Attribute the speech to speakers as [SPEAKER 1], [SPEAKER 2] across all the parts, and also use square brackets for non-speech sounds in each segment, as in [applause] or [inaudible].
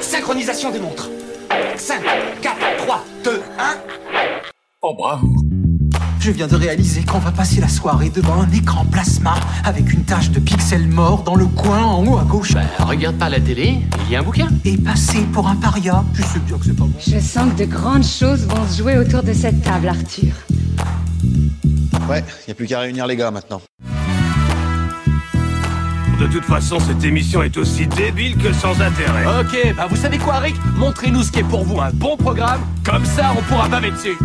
[SPEAKER 1] Synchronisation des montres. 5, 4, 3, 2, 1.
[SPEAKER 2] Oh bravo
[SPEAKER 3] Je viens de réaliser qu'on va passer la soirée devant un écran plasma avec une tache de pixels morts dans le coin en haut à gauche.
[SPEAKER 4] Bah, regarde pas la télé, il y a un bouquin.
[SPEAKER 3] Et passer pour un paria. Je sais bien que c'est pas bon.
[SPEAKER 5] Je sens que de grandes choses vont se jouer autour de cette table, Arthur.
[SPEAKER 6] Ouais, y a plus qu'à réunir les gars maintenant.
[SPEAKER 2] De toute façon, cette émission est aussi débile que sans intérêt.
[SPEAKER 4] Ok, bah vous savez quoi, Rick? Montrez-nous ce qui est pour vous un bon programme, comme ça on pourra baver dessus.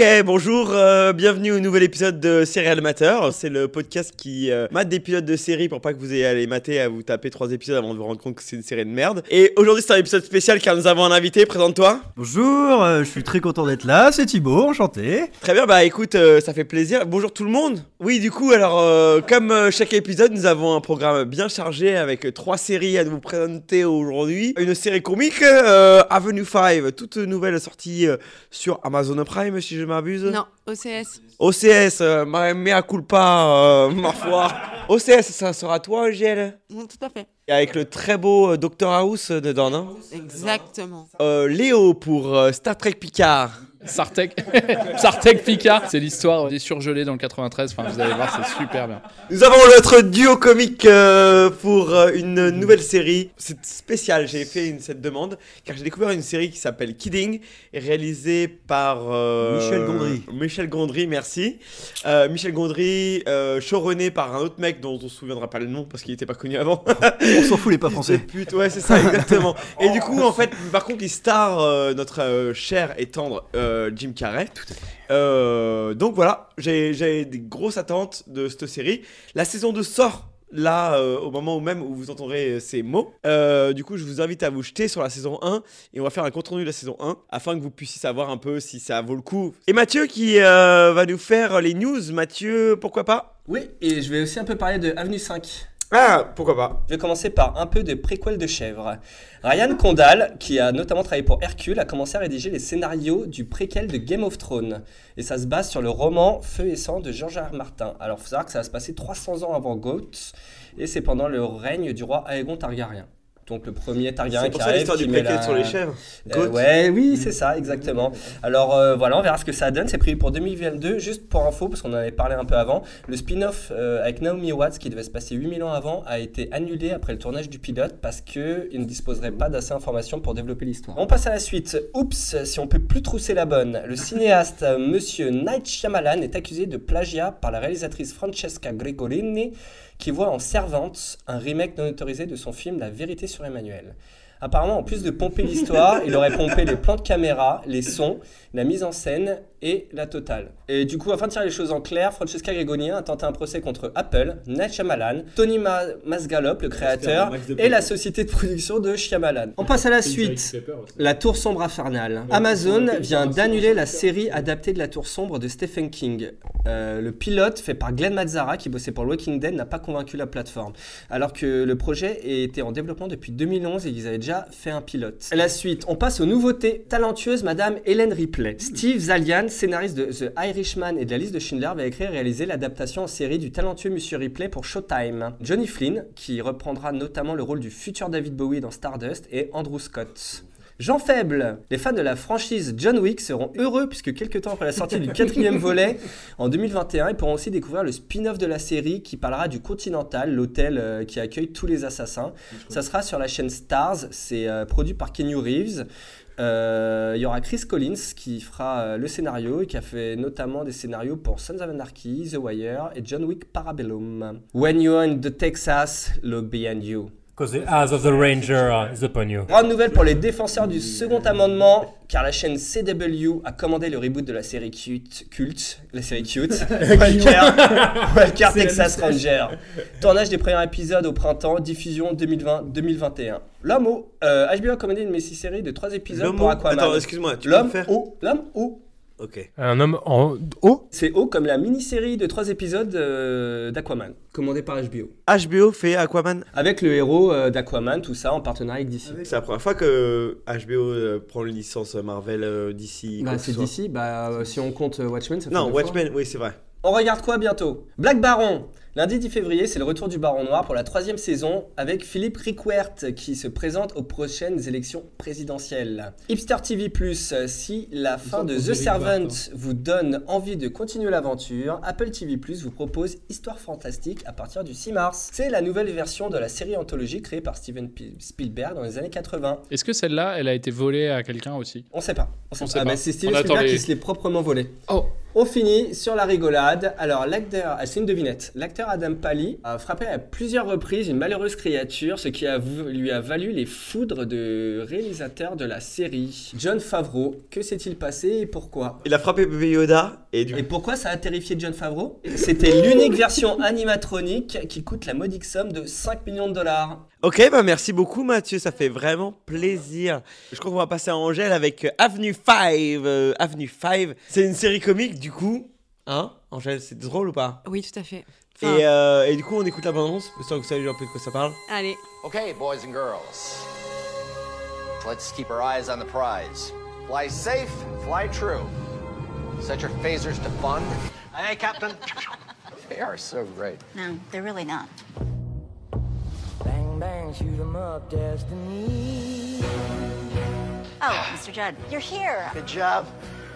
[SPEAKER 7] Ok, bonjour, euh, bienvenue au nouvel épisode de Serial Matter. C'est le podcast qui euh, mate des pilotes de série pour pas que vous ayez à les mater à vous taper trois épisodes avant de vous rendre compte que c'est une série de merde. Et aujourd'hui c'est un épisode spécial car nous avons un invité, présente-toi.
[SPEAKER 8] Bonjour, euh, je suis très content d'être là, c'est Thibaut, enchanté.
[SPEAKER 7] Très bien, bah écoute, ça fait plaisir. Bonjour tout le monde. Oui, du coup, alors comme chaque épisode, nous avons un programme bien chargé avec trois séries à vous présenter aujourd'hui. Une série comique, Avenue 5, toute nouvelle sortie sur Amazon Prime si je m'abuse?
[SPEAKER 9] Non, OCS.
[SPEAKER 7] OCS, euh, ma mea culpa, euh, ma foi. [laughs] OCS, ça sera toi, Angèle
[SPEAKER 9] Mm, Tout à fait.
[SPEAKER 7] Et avec le très beau euh, Dr House dedans, non?
[SPEAKER 9] Exactement.
[SPEAKER 7] Euh, Léo pour euh, Star Trek Picard.
[SPEAKER 10] Sartek, Sartek [laughs] Pika, c'est l'histoire des surgelés dans le 93. Enfin, vous allez voir, c'est super bien.
[SPEAKER 7] Nous avons notre duo comique euh, pour euh, une nouvelle série. C'est spécial, j'ai fait une, cette demande car j'ai découvert une série qui s'appelle Kidding, réalisée par euh,
[SPEAKER 8] Michel Gondry.
[SPEAKER 7] Michel Gondry, merci. Euh, Michel Gondry, euh, par un autre mec dont on se souviendra pas le nom parce qu'il était pas connu avant. [laughs]
[SPEAKER 8] On s'en fout, les pas français.
[SPEAKER 7] pute, ouais, c'est ça, [laughs] exactement. Et du coup, en fait, par contre, il star euh, notre euh, cher et tendre Jim Carrey. Euh, donc voilà, j'ai j'ai des grosses attentes de cette série. La saison 2 sort là euh, au moment même où vous entendrez euh, ces mots. Euh, du coup, je vous invite à vous jeter sur la saison 1 et on va faire un compte rendu de la saison 1 afin que vous puissiez savoir un peu si ça vaut le coup. Et Mathieu qui va nous faire les news. Mathieu, pourquoi pas?
[SPEAKER 11] Oui, et je vais aussi un peu parler de Avenue 5.
[SPEAKER 7] Ah, pourquoi pas
[SPEAKER 11] Je vais commencer par un peu de préquel de chèvre. Ryan Condal, qui a notamment travaillé pour Hercule, a commencé à rédiger les scénarios du préquel de Game of Thrones. Et ça se base sur le roman Feu et sang de George R. Martin. Alors, il faut savoir que ça va se passer 300 ans avant Goth, et c'est pendant le règne du roi Aegon Targaryen. Donc le premier Targaryen
[SPEAKER 7] C'est pour
[SPEAKER 11] qui
[SPEAKER 7] ça
[SPEAKER 11] arrive,
[SPEAKER 7] l'histoire
[SPEAKER 11] qui
[SPEAKER 7] du préquel sur les chèvres.
[SPEAKER 11] Euh, ouais, oui, c'est ça, exactement. Alors euh, voilà, on verra ce que ça donne. C'est prévu pour 2022. Juste pour info, parce qu'on en avait parlé un peu avant, le spin-off euh, avec Naomi Watts, qui devait se passer 8000 ans avant, a été annulé après le tournage du pilote parce qu'il ne disposerait pas d'assez d'informations pour développer l'histoire. On passe à la suite. Oups, si on peut plus trousser la bonne. Le cinéaste euh, Monsieur Night Shyamalan est accusé de plagiat par la réalisatrice Francesca Gregorini, qui voit en Servante un remake non autorisé de son film La vérité sur Emmanuel. Apparemment, en plus de pomper l'histoire, il aurait pompé les plans de caméra, les sons, la mise en scène et la totale. Et du coup, afin de tirer les choses en clair, Francesca Gregonia a tenté un procès contre Apple, Night Shyamalan, Tony Ma Masgalop, le créateur, et la société de production de Shyamalan. On passe à la suite. La Tour Sombre Infernale. Amazon vient d'annuler la série adaptée de La Tour Sombre de Stephen King. Euh, le pilote, fait par Glenn Mazzara, qui bossait pour Walking Dead, n'a pas convaincu la plateforme. Alors que le projet était en développement depuis 2011 et ils avaient déjà fait un pilote. À la suite, on passe aux nouveautés. Talentueuse Madame Hélène Ripley. Steve Zalian, scénariste de The Irishman et de la liste de Schindler, va écrire et réaliser l'adaptation en série du talentueux Monsieur Ripley pour Showtime? Johnny Flynn, qui reprendra notamment le rôle du futur David Bowie dans Stardust, et Andrew Scott. Jean Faible, les fans de la franchise John Wick seront heureux puisque quelques temps après la sortie du [laughs] quatrième volet, en 2021, ils pourront aussi découvrir le spin-off de la série qui parlera du Continental, l'hôtel euh, qui accueille tous les assassins. Ça sera sur la chaîne Stars, c'est euh, produit par Kenny Reeves. Euh, Il y aura Chris Collins qui fera euh, le scénario et qui a fait notamment des scénarios pour Sons of Anarchy, The Wire et John Wick Parabellum. When you're in the Texas, look behind you.
[SPEAKER 12] Because the eyes of the ranger uh, is upon you.
[SPEAKER 11] Grande nouvelle pour les défenseurs du second amendement, car la chaîne CW a commandé le reboot de la série cute, culte, la série cute, [laughs] Walker, [laughs] Walker Texas. Ranger. [laughs] Tournage des premiers épisodes au printemps, diffusion 2020-2021. L'homme au, euh, HBO a commandé une messi-série de 3 épisodes
[SPEAKER 7] L'homme
[SPEAKER 11] pour Aquaman.
[SPEAKER 7] Attends, excuse-moi, tu peux
[SPEAKER 11] L'homme
[SPEAKER 7] me faire
[SPEAKER 11] au, l'homme au,
[SPEAKER 7] Ok.
[SPEAKER 12] Un homme en haut
[SPEAKER 11] C'est haut comme la mini-série de trois épisodes euh, d'Aquaman, commandée par HBO.
[SPEAKER 7] HBO fait Aquaman.
[SPEAKER 11] Avec le héros euh, d'Aquaman, tout ça en partenariat avec DC.
[SPEAKER 7] C'est la première fois que HBO euh, prend une licence Marvel euh, d'ici.
[SPEAKER 11] Bah, c'est DC, bah, euh, si on compte euh, Watchmen, ça fait
[SPEAKER 7] Non,
[SPEAKER 11] fois.
[SPEAKER 7] Watchmen, oui, c'est vrai.
[SPEAKER 11] On regarde quoi bientôt? Black Baron Lundi 10 février, c'est le retour du Baron Noir pour la troisième saison avec Philippe Rickwert qui se présente aux prochaines élections présidentielles. Hipster TV+, euh, si la fin de The Servant vous donne envie de continuer l'aventure, Apple TV+, vous propose Histoire fantastique à partir du 6 mars. C'est la nouvelle version de la série anthologie créée par Steven P- Spielberg dans les années 80.
[SPEAKER 10] Est-ce que celle-là, elle a été volée à quelqu'un aussi?
[SPEAKER 11] On sait pas. On sait
[SPEAKER 10] On
[SPEAKER 11] pas.
[SPEAKER 10] sait
[SPEAKER 11] Ah,
[SPEAKER 10] pas.
[SPEAKER 11] bah, c'est Steven Spielberg
[SPEAKER 10] les-
[SPEAKER 11] qui se l'est proprement volé.
[SPEAKER 10] Oh
[SPEAKER 11] On finit sur la rigolade. Alors, l'acteur, ah, c'est une devinette. L'acteur Adam Pally a frappé à plusieurs reprises une malheureuse créature, ce qui a lui a valu les foudres de réalisateur de la série. John Favreau, que s'est-il passé et pourquoi?
[SPEAKER 7] Il a frappé bébé Yoda et du
[SPEAKER 11] Et pourquoi ça a terrifié John Favreau? C'était l'unique version animatronique qui coûte la modique somme de 5 millions de dollars.
[SPEAKER 7] Ok, bah merci beaucoup Mathieu, ça fait vraiment plaisir. Je crois qu'on va passer à Angèle avec euh, Avenue 5. euh, Avenue 5, c'est une série comique du coup. Hein? Angèle, c'est drôle ou pas?
[SPEAKER 9] Oui, tout à fait.
[SPEAKER 7] Et, euh, et du coup, on écoute la bande-annonce, histoire que vous savez un peu de quoi ça parle.
[SPEAKER 9] Allez.
[SPEAKER 13] Okay, boys and girls. Let's keep our eyes on the prize. Fly safe, fly true. Set your phasers to fun. Hey, Captain. [laughs] they are so great.
[SPEAKER 14] No, they're really not.
[SPEAKER 15] Bang, bang, shoot 'em up, destiny.
[SPEAKER 14] Oh, Mr. Judd, you're here.
[SPEAKER 16] Good job.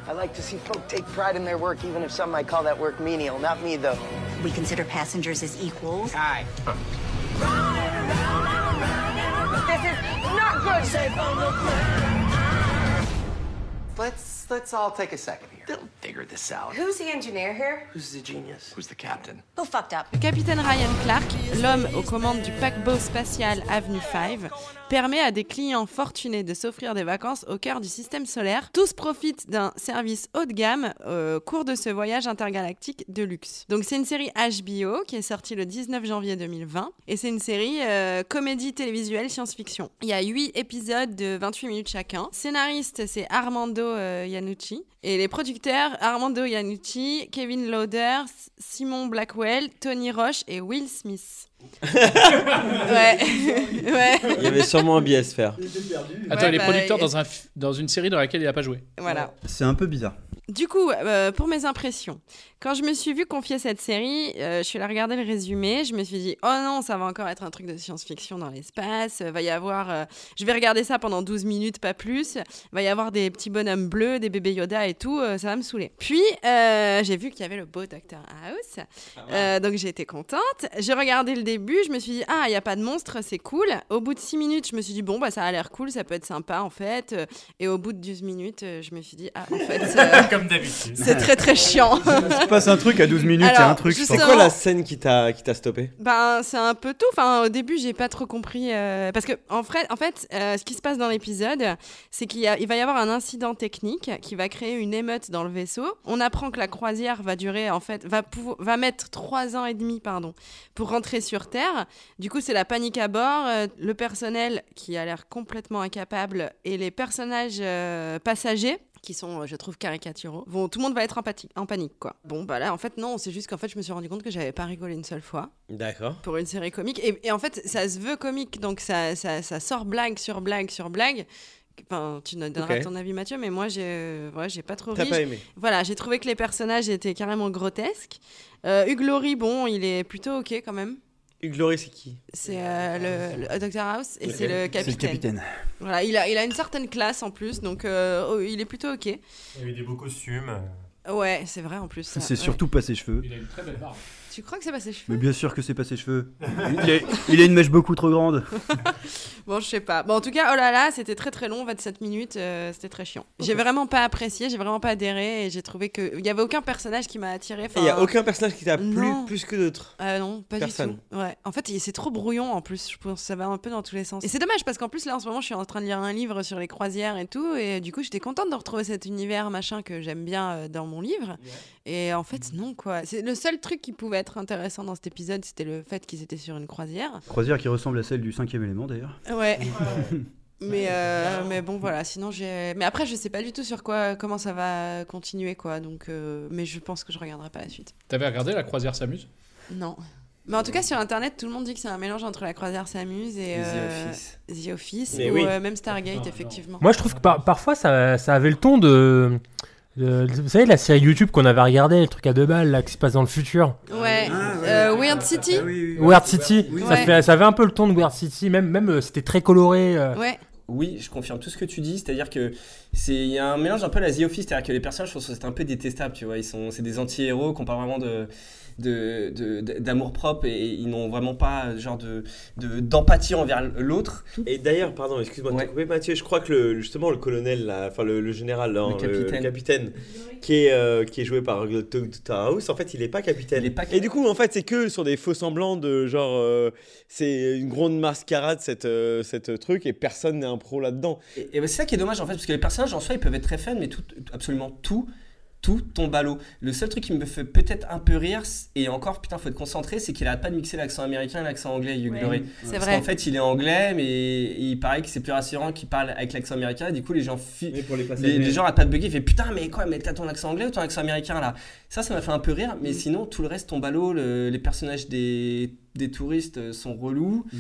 [SPEAKER 16] I like to see folk take pride in their work, even if some might call that work menial. Not me, though.
[SPEAKER 14] We consider passengers as equals.
[SPEAKER 16] Aye.
[SPEAKER 15] This is not good. Safe on the
[SPEAKER 13] Let's let's all take a second here. They'll figure this out.
[SPEAKER 15] Who's the engineer here?
[SPEAKER 13] Who's the genius? Who's the captain?
[SPEAKER 14] Who fucked up?
[SPEAKER 9] Le capitaine Ryan Clark, l'homme aux commandes du paquebot spatial Avenue 5, permet à des clients fortunés de s'offrir des vacances au cœur du système solaire. Tous profitent d'un service haut de gamme au cours de ce voyage intergalactique de luxe. Donc c'est une série HBO qui est sortie le 19 janvier 2020 et c'est une série euh, comédie télévisuelle science-fiction. Il y a 8 épisodes de 28 minutes chacun. Scénariste c'est Armando euh, Iannucci et les producteurs Armando Iannucci, Kevin Lauder, Simon Blackwell, Tony Roche et Will Smith. [laughs] ouais. [laughs] ouais.
[SPEAKER 7] Il y avait sûrement un biais à se faire.
[SPEAKER 10] Attends,
[SPEAKER 9] Ouais,
[SPEAKER 10] il est
[SPEAKER 9] bah,
[SPEAKER 10] producteur
[SPEAKER 9] et-
[SPEAKER 10] dans, un dans une série dans laquelle il a pas joué.
[SPEAKER 9] Voilà.
[SPEAKER 8] C'est un peu bizarre.
[SPEAKER 9] Du coup, euh, pour mes impressions, quand je me suis vue confier cette série, euh, je suis allée regarder le résumé, je me suis dit, oh non, ça va encore être un truc de science-fiction dans l'espace, euh, va y avoir, euh, je vais regarder ça pendant 12 minutes, pas plus, va y avoir des petits bonhommes bleus, des bébés Yoda et tout, ça va me saouler. Puis, j'ai vu qu'il y avait le beau Dr House, euh, donc j'ai été contente. J'ai regardé le début, je me suis dit, ah, il n'y a pas de monstre, c'est cool. Au bout de 6 minutes, je me suis dit, bon, bah ça a l'air cool, ça peut être sympa en fait. Et au bout de 12 minutes, je me suis dit, ah, en fait... [laughs]
[SPEAKER 12] Comme d'habitude.
[SPEAKER 9] C'est très très chiant. [laughs]
[SPEAKER 8] Il se passe un truc à 12 minutes, il y a un truc.
[SPEAKER 7] C'est quoi la scène qui t'a qui t'a stoppé?
[SPEAKER 9] Ben, c'est un peu tout. Enfin, au début, j'ai pas trop compris. euh, parce que, en fait, en fait euh, ce qui se passe dans l'épisode, c'est qu'il il va y avoir un incident technique qui va créer une émeute dans le vaisseau. On apprend que la croisière va durer, en fait, va, va mettre trois ans et demi, pardon, pour rentrer sur Terre. Du coup, c'est la panique à bord. euh, le personnel qui a l'air complètement incapable et les personnages euh, passagers qui sont, euh, je trouve, caricaturaux. Vont, tout le monde va être en, en panique, quoi. Bon, bah là, en fait, non, c'est juste qu'en fait, je me suis rendu compte que j'avais pas rigolé une seule fois
[SPEAKER 7] D'accord.
[SPEAKER 9] pour une série comique. Et, et en fait, ça se veut comique, donc ça, ça, ça sort blague sur blague sur blague. Enfin, tu nous donneras ton avis, Mathieu, mais moi, j'ai ouais, j'ai pas trop ri.
[SPEAKER 7] pas aimé
[SPEAKER 9] Voilà, j'ai trouvé que les personnages étaient carrément grotesques. Euh, Hugh Laurie, bon, il est plutôt ok quand même.
[SPEAKER 7] Hugh Laurie, c'est qui?
[SPEAKER 9] C'est euh, le, le Dr House et c'est le
[SPEAKER 8] C'est le
[SPEAKER 9] capitaine.
[SPEAKER 8] capitaine.
[SPEAKER 9] Voilà, il a, il a une certaine classe en plus, donc euh, oh, il est plutôt ok.
[SPEAKER 12] Il y avait des beaux costumes.
[SPEAKER 9] Ouais, c'est vrai en plus.
[SPEAKER 8] C'est
[SPEAKER 9] ouais.
[SPEAKER 8] surtout pas ses cheveux.
[SPEAKER 10] Il a une très belle barbe.
[SPEAKER 9] Tu crois que c'est pas ses cheveux
[SPEAKER 8] Mais bien sûr que c'est pas ses cheveux. [laughs] Il a, il a une mèche beaucoup trop grande. [laughs]
[SPEAKER 9] Bon, je sais pas. Bon, en tout cas, oh là là, c'était très très long, 27 minutes, euh, c'était très chiant. J'ai vraiment pas apprécié, j'ai vraiment pas adhéré et j'ai trouvé que il y avait aucun personnage qui m'a attiré.
[SPEAKER 7] Il y a aucun personnage qui t'a plu plus que d'autres.
[SPEAKER 9] Euh, non, pas
[SPEAKER 7] Personne.
[SPEAKER 9] du tout. Ouais. En fait, c'est trop brouillon en plus. Je pense que ça va un peu dans tous les sens. Et c'est dommage parce qu'en plus là, en ce moment, je suis en train de lire un livre sur les croisières et tout, et du coup, j'étais contente de retrouver cet univers machin que j'aime bien euh, dans mon livre. Et en fait, non quoi. C'est le seul truc qui pouvait être intéressant dans cet épisode, c'était le fait qu'ils étaient sur une croisière.
[SPEAKER 8] Croisière qui ressemble à celle du cinquième élément d'ailleurs.
[SPEAKER 9] Ouais. [laughs] Mais, euh, mais bon, voilà, sinon j'ai. Mais après, je sais pas du tout sur quoi, comment ça va continuer, quoi. Donc, euh, mais je pense que je regarderai pas la suite.
[SPEAKER 10] T'avais regardé La Croisière s'amuse?
[SPEAKER 9] Non. Mais en tout cas, sur internet, tout le monde dit que c'est un mélange entre La Croisière s'amuse et
[SPEAKER 11] The
[SPEAKER 9] euh,
[SPEAKER 11] Office.
[SPEAKER 9] The Office ou
[SPEAKER 7] oui.
[SPEAKER 9] euh, même Stargate, effectivement.
[SPEAKER 12] Moi, je trouve que par- parfois, ça, ça avait le ton de, de- Vous savez, la série YouTube qu'on avait regardé, le truc à deux balles, là, qui se passe dans le futur.
[SPEAKER 9] Ouais. Euh, Weird City
[SPEAKER 12] Weird City. Ça, fait, ça avait un peu le ton de Weird City, même, même euh, c'était très coloré. euh.
[SPEAKER 9] Ouais.
[SPEAKER 11] Oui, je confirme tout ce que tu dis, c'est-à-dire que c'est il y a un mélange un peu à la The Office, c'est-à-dire que les personnages que c'est un peu détestable, tu vois, ils sont c'est des anti-héros qui ont pas vraiment de de- de- de- d'amour propre et ils n'ont vraiment pas genre de de- d'empathie envers l'autre.
[SPEAKER 7] Et d'ailleurs, pardon, excuse-moi de te couper, Mathieu. Je crois que le, justement le colonel, là, enfin le, le général, là,
[SPEAKER 11] Le
[SPEAKER 7] hein,
[SPEAKER 11] capitaine.
[SPEAKER 7] capitaine, qui est euh, qui est joué par Dr House, en fait, il est pas capitaine. Et du coup, en fait, c'est que sur des faux semblants de genre, euh, c'est une grande mascarade cette euh, cette truc et personne n'est un pro là-dedans.
[SPEAKER 11] Et, et c'est ça qui est dommage en fait, parce que les personnages en soi ils peuvent être très fun, mais tout, absolument tout, tout tombe à l'eau. Le seul truc qui me fait peut-être un peu rire, et encore putain, faut être concentré, c'est qu'il arrête pas de mixer l'accent américain et l'accent anglais, Hugh
[SPEAKER 9] Ouais,
[SPEAKER 11] Laurie.
[SPEAKER 9] c'est vrai.
[SPEAKER 11] qu'en fait, il est anglais, mais il paraît que c'est plus rassurant qu'il parle avec l'accent américain, et du coup, les gens, fi-
[SPEAKER 7] pour les
[SPEAKER 11] les,
[SPEAKER 7] passagers.
[SPEAKER 11] les gens arrêtent pas de bugger, ils font putain, mais quoi, mais t'as ton accent anglais ou ton accent américain là? Ça, ça m'a fait un peu rire,
[SPEAKER 7] Mm.
[SPEAKER 11] mais sinon, tout le reste tombe à l'eau, le- les personnages des, des touristes euh, sont relous.
[SPEAKER 7] Mm.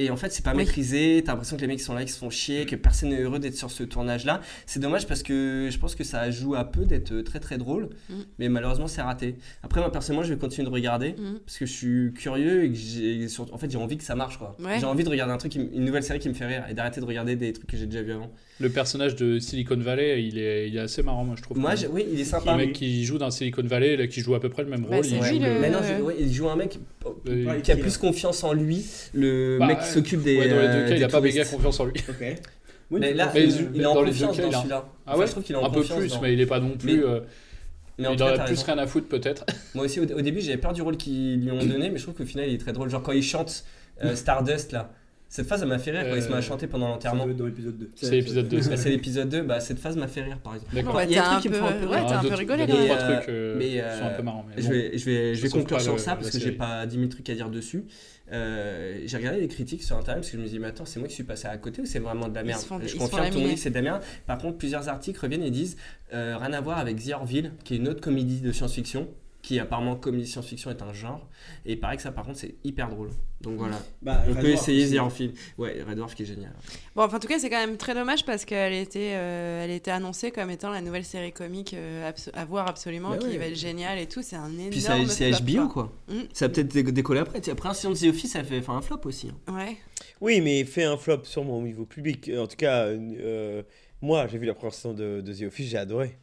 [SPEAKER 11] Et en fait, c'est pas
[SPEAKER 9] Oui.
[SPEAKER 11] maîtrisé. T'as l'impression que les mecs sont là, ils se font chier, que personne n'est heureux d'être sur ce tournage-là. C'est dommage parce que je pense que ça joue à peu d'être très très drôle.
[SPEAKER 9] Mm.
[SPEAKER 11] Mais malheureusement, c'est raté. Après, moi, personnellement, je vais continuer de regarder
[SPEAKER 9] Mm.
[SPEAKER 11] parce que je suis curieux et que j'ai surtout- en fait, j'ai envie que ça marche quoi.
[SPEAKER 9] Ouais.
[SPEAKER 11] J'ai envie de regarder un truc, qui une nouvelle série qui me fait rire et d'arrêter de regarder des trucs que j'ai déjà vu avant.
[SPEAKER 10] Le personnage de Silicon Valley, il est, il est assez marrant, moi je trouve.
[SPEAKER 11] Moi, oui, il est sympa.
[SPEAKER 10] Le mec qui joue dans Silicon Valley, là, qui joue à peu près le même
[SPEAKER 9] Bah,
[SPEAKER 10] rôle.
[SPEAKER 9] c'est
[SPEAKER 10] il
[SPEAKER 9] lui,
[SPEAKER 10] joue
[SPEAKER 9] le-
[SPEAKER 11] Mais non, je- ouais, il joue un mec
[SPEAKER 10] Euh,
[SPEAKER 11] qui a plus confiance en lui, le
[SPEAKER 10] Bah,
[SPEAKER 11] mec qui s'occupe des.
[SPEAKER 10] ouais, dans les deux
[SPEAKER 11] euh,
[SPEAKER 10] cas, il a pas méga
[SPEAKER 11] touristes.
[SPEAKER 10] confiance en lui.
[SPEAKER 11] mais là,
[SPEAKER 10] Mais
[SPEAKER 11] il, il est en
[SPEAKER 10] dans les deux
[SPEAKER 11] confiance
[SPEAKER 10] cas,
[SPEAKER 11] dans celui-là.
[SPEAKER 10] Ah
[SPEAKER 11] Enfin,
[SPEAKER 10] ouais
[SPEAKER 11] je trouve qu'il est en
[SPEAKER 10] Un peu plus,
[SPEAKER 11] dans-
[SPEAKER 10] mais il est pas non plus.
[SPEAKER 11] Mais-
[SPEAKER 10] euh,
[SPEAKER 11] mais en
[SPEAKER 10] il
[SPEAKER 11] cas,
[SPEAKER 10] aurait plus
[SPEAKER 11] raison.
[SPEAKER 10] rien à foutre peut-être. [laughs]
[SPEAKER 11] Moi aussi, au, au début, j'avais peur du rôle qu'ils lui ont donné, mais je trouve qu'au final, il est très drôle. Genre quand il chante euh, [laughs] Stardust là. Cette phase, elle m'a fait rire quand il se met à
[SPEAKER 10] Euh,
[SPEAKER 11] chanter pendant l'enterrement.
[SPEAKER 8] dans l'épisode 2.
[SPEAKER 10] C'est l'épisode 2.
[SPEAKER 11] Bah, c'est l'épisode 2, bah, cette phase m'a fait rire par exemple.
[SPEAKER 10] D'accord.
[SPEAKER 9] Bah,
[SPEAKER 11] Il y a un truc qui me un peu
[SPEAKER 9] ouais, t'as un peu rigolé,
[SPEAKER 10] il y
[SPEAKER 9] quand
[SPEAKER 10] a deux,
[SPEAKER 9] même.
[SPEAKER 10] trois trucs euh,
[SPEAKER 11] mais,
[SPEAKER 10] qui
[SPEAKER 11] euh,
[SPEAKER 10] sont un peu marrants. mais
[SPEAKER 11] je vais, je vais, je vais
[SPEAKER 10] Ça sauve
[SPEAKER 11] conclure sur
[SPEAKER 10] le-
[SPEAKER 11] ça parce que j'ai pas 10 000 trucs à dire dessus. Euh, j'ai regardé les critiques sur internet parce que je me dis, mais attends, c'est moi qui suis passé à côté ou c'est vraiment de la merde?
[SPEAKER 9] font-
[SPEAKER 11] Je confirme, tout le monde que c'est de la merde. Par contre, plusieurs articles reviennent et disent, euh, rien à voir avec The Orville, qui est une autre comédie de science-fiction, qui apparemment, comédie science-fiction est un genre. Et il paraît que ça, par contre, c'est hyper drôle. Donc voilà.
[SPEAKER 8] Bah,
[SPEAKER 11] On
[SPEAKER 8] Red
[SPEAKER 11] peut
[SPEAKER 8] Dwarf
[SPEAKER 11] essayer
[SPEAKER 8] aussi.
[SPEAKER 11] The Orville. Ouais, Red Dwarf qui est génial.
[SPEAKER 9] Bon, enfin, en tout cas, c'est quand même très dommage parce qu'elle était, euh, elle était annoncée comme étant la nouvelle série comique euh, à voir absolument,
[SPEAKER 11] Bah
[SPEAKER 9] qui
[SPEAKER 11] ouais.
[SPEAKER 9] va être géniale et tout. C'est un énorme.
[SPEAKER 11] Puis c'est HBO quoi.
[SPEAKER 9] Mm.
[SPEAKER 11] Ça a peut-être dé- décollé après. Après un de The Office, ça fait un flop aussi. hein.
[SPEAKER 9] Ouais.
[SPEAKER 7] Oui, mais fait un flop sûrement au niveau public. En tout cas, euh, moi, j'ai vu la première saison de, de The Office, j'ai adoré.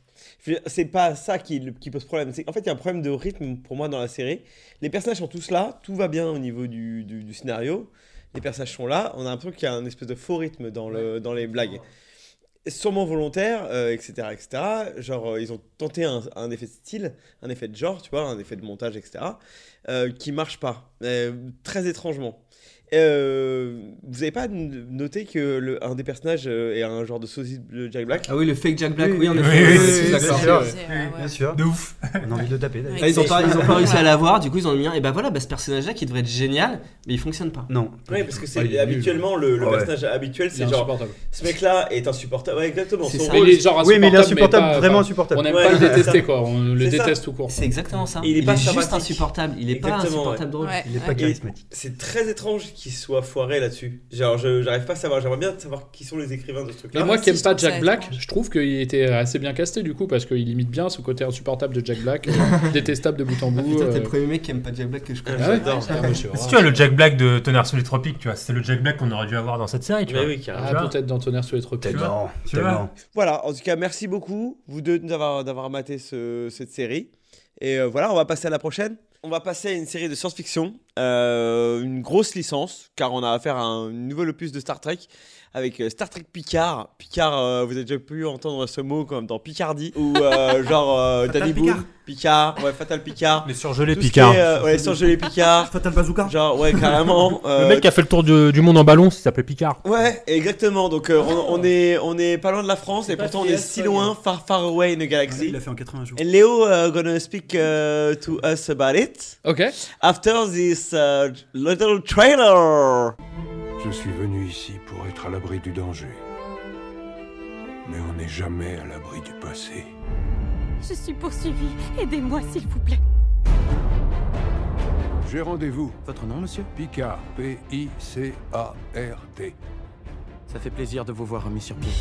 [SPEAKER 7] C'est pas ça qui, qui pose problème. En fait, il y a un problème de rythme pour moi dans la série. Les personnages sont tous là, tout va bien au niveau du, du- du scénario. Les personnages sont là. On a l'impression qu'il y a un espèce de faux rythme dans, le, dans les blagues. Sûrement volontaire, euh, etc., etc. Genre, euh, ils ont tenté un, un effet de style, un effet de genre, tu vois, un effet de montage, etc., euh, qui marche pas, euh, très étrangement. Euh, vous avez pas noté que le, un des personnages euh, est un genre de sosie de Jack Black?
[SPEAKER 11] Ah oui, le fake Jack Black, oui, en
[SPEAKER 8] oui,
[SPEAKER 11] effet.
[SPEAKER 8] oui,
[SPEAKER 11] oui,
[SPEAKER 8] oui,
[SPEAKER 11] oui,
[SPEAKER 8] bien
[SPEAKER 11] d'accord.
[SPEAKER 8] sûr. Bien. De ouf. On a envie de le taper d'ailleurs.
[SPEAKER 11] Ah, ils ont pas, ils ont pas réussi à l'avoir, du coup ils ont mis un. Et bah voilà, bah, ce personnage-là qui devrait être génial, mais il fonctionne pas.
[SPEAKER 8] Non.
[SPEAKER 7] Oui, parce que c'est
[SPEAKER 10] Ouais, est nul.
[SPEAKER 7] habituellement le, le
[SPEAKER 8] Ah ouais.
[SPEAKER 7] personnage habituel,
[SPEAKER 10] est
[SPEAKER 7] c'est genre ce mec-là est insupportable. Ouais, exactement. Son rôle,
[SPEAKER 10] il est genre
[SPEAKER 8] Oui, mais il est
[SPEAKER 10] insupportable, pas-
[SPEAKER 8] vraiment insupportable.
[SPEAKER 10] On n'aime pas le [laughs] détester quoi, on le déteste tout court.
[SPEAKER 11] C'est exactement ça.
[SPEAKER 7] Il est pas
[SPEAKER 11] juste insupportable, il est pas insupportable drôle.
[SPEAKER 8] Il est pas charismatique.
[SPEAKER 7] c'est très étrange qu'il soit foiré là-dessus. Genre, je j'arrive pas à savoir. J'aimerais bien savoir qui sont les écrivains de ce truc-là.
[SPEAKER 10] Mais moi qui aime
[SPEAKER 9] je
[SPEAKER 10] pas Jack Black,
[SPEAKER 9] étrange.
[SPEAKER 10] je trouve qu'il était assez bien casté du coup parce qu'il imite bien ce côté insupportable de Jack Black, euh, [laughs] détestable de bout en bout.
[SPEAKER 11] Putain, t'es
[SPEAKER 10] euh.
[SPEAKER 11] le premier mec qui aime pas Jack Black que je connais.
[SPEAKER 7] Ah,
[SPEAKER 10] Ah ouais
[SPEAKER 7] J'adore.
[SPEAKER 10] Ah,
[SPEAKER 12] Si tu vois, le Jack Black de Tonnerre sous les tropiques, tu vois, c'est le Jack Black qu'on aurait dû avoir dans cette série, tu
[SPEAKER 7] Mais
[SPEAKER 12] vois.
[SPEAKER 7] oui.
[SPEAKER 10] Ah, peut-être dans Tonnerre sous les tropiques.
[SPEAKER 8] Tellement.
[SPEAKER 12] Tu vois
[SPEAKER 8] Tellement.
[SPEAKER 7] Voilà, en tout cas, merci beaucoup, vous deux, d'avoir d'avoir maté ce- cette série. Et euh, voilà, on va passer à la prochaine. On va passer à une série de science-fiction, euh, une grosse licence, car on a affaire à un nouvel opus de Star Trek avec euh, Star Trek Picard. Picard, euh, vous avez déjà pu entendre ce mot comme dans Picardie, ou euh, [laughs] genre euh,
[SPEAKER 8] Fatal
[SPEAKER 7] Danny
[SPEAKER 8] Picard.
[SPEAKER 7] Boone, Picard, ouais, Fatal Picard.
[SPEAKER 12] Les surgelés
[SPEAKER 7] Tout ce qui
[SPEAKER 12] Picard.
[SPEAKER 7] est, euh, ouais, surgelés Picard.
[SPEAKER 8] Fatal Bazooka.
[SPEAKER 7] Genre, ouais, carrément. [laughs] euh,
[SPEAKER 12] Le mec qui a fait le tour du, du monde en ballon, il s'appelait Picard.
[SPEAKER 7] Ouais, exactement. Donc euh, on, on est on est pas loin de la France et pourtant on est si loin, far far away in a
[SPEAKER 8] Il
[SPEAKER 7] galaxy.
[SPEAKER 8] l'a fait en 80 jours.
[SPEAKER 7] And Leo uh, gonna speak uh, to us about it
[SPEAKER 10] Ok.
[SPEAKER 7] after this uh, little trailer.
[SPEAKER 17] Je suis venu ici pour être à l'abri du danger. Mais on n'est jamais à l'abri du passé.
[SPEAKER 15] Je suis poursuivi. Aidez-moi, s'il vous plaît.
[SPEAKER 17] J'ai rendez-vous.
[SPEAKER 18] Votre nom, monsieur?
[SPEAKER 17] Picard. P-I-C-A-R-D.
[SPEAKER 18] Ça fait plaisir de vous voir mis sur pied.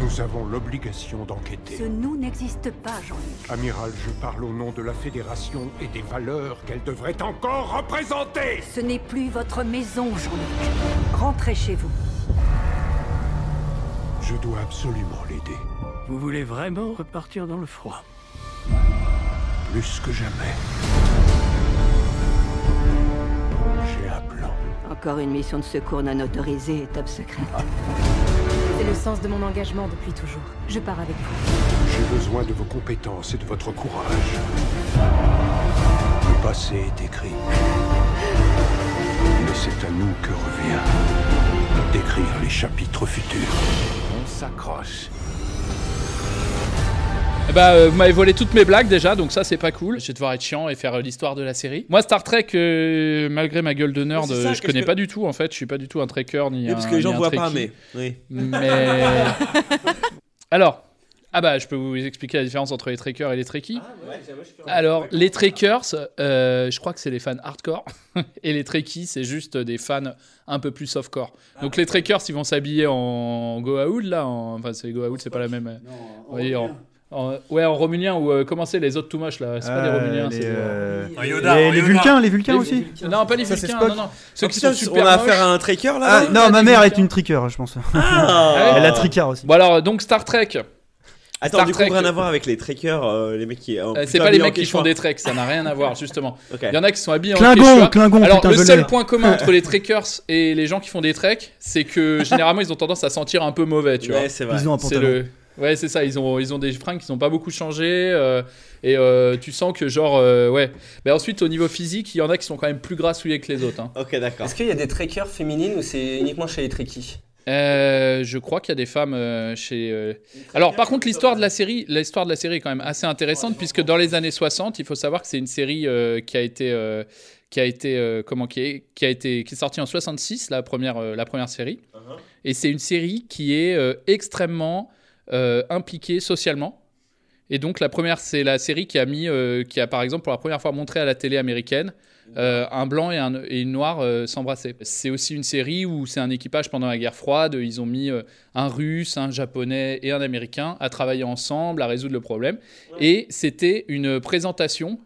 [SPEAKER 17] Nous avons l'obligation d'enquêter.
[SPEAKER 14] Ce nous n'existe pas, Jean-Luc.
[SPEAKER 17] Amiral, je parle au nom de la Fédération et des valeurs qu'elle devrait encore représenter.
[SPEAKER 14] Ce n'est plus votre maison, Jean-Luc. Rentrez chez vous.
[SPEAKER 17] Je dois absolument l'aider.
[SPEAKER 18] Vous voulez vraiment repartir dans le froid?
[SPEAKER 17] Plus que jamais. J'ai un plan.
[SPEAKER 14] Encore une mission de secours non autorisée, top secret.
[SPEAKER 5] C'est le sens de mon engagement depuis toujours. Je pars avec vous.
[SPEAKER 17] J'ai besoin de vos compétences et de votre courage. Le passé est écrit. Mais c'est à nous que revient d'écrire les chapitres futurs. On s'accroche.
[SPEAKER 10] Eh Bah, euh, vous m'avez volé toutes mes blagues déjà, donc ça c'est pas cool. Je vais devoir être chiant et faire euh, l'histoire de la série. Moi, Star Trek, euh, malgré ma gueule de nerd,
[SPEAKER 7] ça,
[SPEAKER 10] je connais
[SPEAKER 7] que-
[SPEAKER 10] pas du tout en fait. Je suis pas du tout un trekker ni
[SPEAKER 7] Oui,
[SPEAKER 10] un.
[SPEAKER 7] parce que les gens voient pas, mais- oui.
[SPEAKER 10] Mais. [laughs] Alors. Ah bah, je peux vous expliquer la différence entre les trekkers et les trekkies. Alors, les trekkers, euh, je crois que c'est les fans hardcore, [laughs] et les trekkies, c'est juste des fans un peu plus softcore. Donc les trekkers, ils vont s'habiller en Goa'uld, là, en... enfin c'est Goa'uld, c'est pas la même. oui, en... en- Ouais, en romulien, ou euh, comment c'est les autres tout moches là? C'est pas des
[SPEAKER 8] Euh,
[SPEAKER 10] romuliens,
[SPEAKER 8] les,
[SPEAKER 10] c'est.
[SPEAKER 8] euh,
[SPEAKER 10] euh,
[SPEAKER 8] les- les
[SPEAKER 10] Yoda.
[SPEAKER 8] Vulcains, les Vulcains
[SPEAKER 10] Les
[SPEAKER 8] aussi
[SPEAKER 10] Vulcains. Non, pas les
[SPEAKER 8] Ça, c'est
[SPEAKER 10] Vulcains,
[SPEAKER 8] Spock.
[SPEAKER 10] non, non. Ceux qui sont super
[SPEAKER 7] on a
[SPEAKER 10] moches.
[SPEAKER 7] affaire à un trekker là
[SPEAKER 8] Ah, non, ma mère est une tricœur, je pense.
[SPEAKER 7] Ah.
[SPEAKER 8] Elle a tricard aussi.
[SPEAKER 10] Bon alors, donc Star Trek.
[SPEAKER 7] Attends,
[SPEAKER 10] Star
[SPEAKER 7] du coup,
[SPEAKER 10] Trek-
[SPEAKER 7] rien à voir avec les trekkers, euh, les mecs qui.
[SPEAKER 10] Euh, c'est pas les mecs qui font des treks, ça n'a rien à voir justement. [laughs] Il y en a qui sont habillés en
[SPEAKER 8] Klingon,
[SPEAKER 10] Quechua.
[SPEAKER 8] Klingon,
[SPEAKER 10] Alors
[SPEAKER 8] putain,
[SPEAKER 10] le seul point commun entre les trekkers et les gens qui font des treks, c'est que généralement ils ont tendance à sentir un peu mauvais, tu
[SPEAKER 7] Ouais,
[SPEAKER 10] vois.
[SPEAKER 7] c'est vrai.
[SPEAKER 8] Ils ont un
[SPEAKER 10] C'est
[SPEAKER 8] pantalon.
[SPEAKER 10] le Ouais, c'est ça, ils ont ils ont des fringues qui n'ont pas beaucoup changé euh, et euh, tu sens que genre euh, ouais. Mais ensuite au niveau physique, il y en a qui sont quand même plus grassouillés que les autres hein.
[SPEAKER 7] Ok, d'accord.
[SPEAKER 11] Est-ce qu'il y a des trekkers féminines ou c'est uniquement chez les trekkies
[SPEAKER 10] Euh, je crois qu'il y a des femmes euh, chez. euh, Alors, par contre, l'histoire de la série, l'histoire de la série est quand même assez intéressante puisque dans les années 60, il faut savoir que c'est une série euh, qui a été, euh, qui a été, euh, comment qui est, qui a été, qui est sortie en 66, la première, euh, la première série, et c'est une série qui est euh, extrêmement euh, impliquée socialement. Et donc la première, c'est la série qui a mis, euh, qui a par exemple pour la première fois montré à la télé américaine euh, un blanc et, un, et une noire euh, s'embrasser. C'est aussi une série où c'est un équipage pendant la guerre froide. Ils ont mis un russe, un japonais et un américain à travailler ensemble, à résoudre le problème. Et c'était une présentation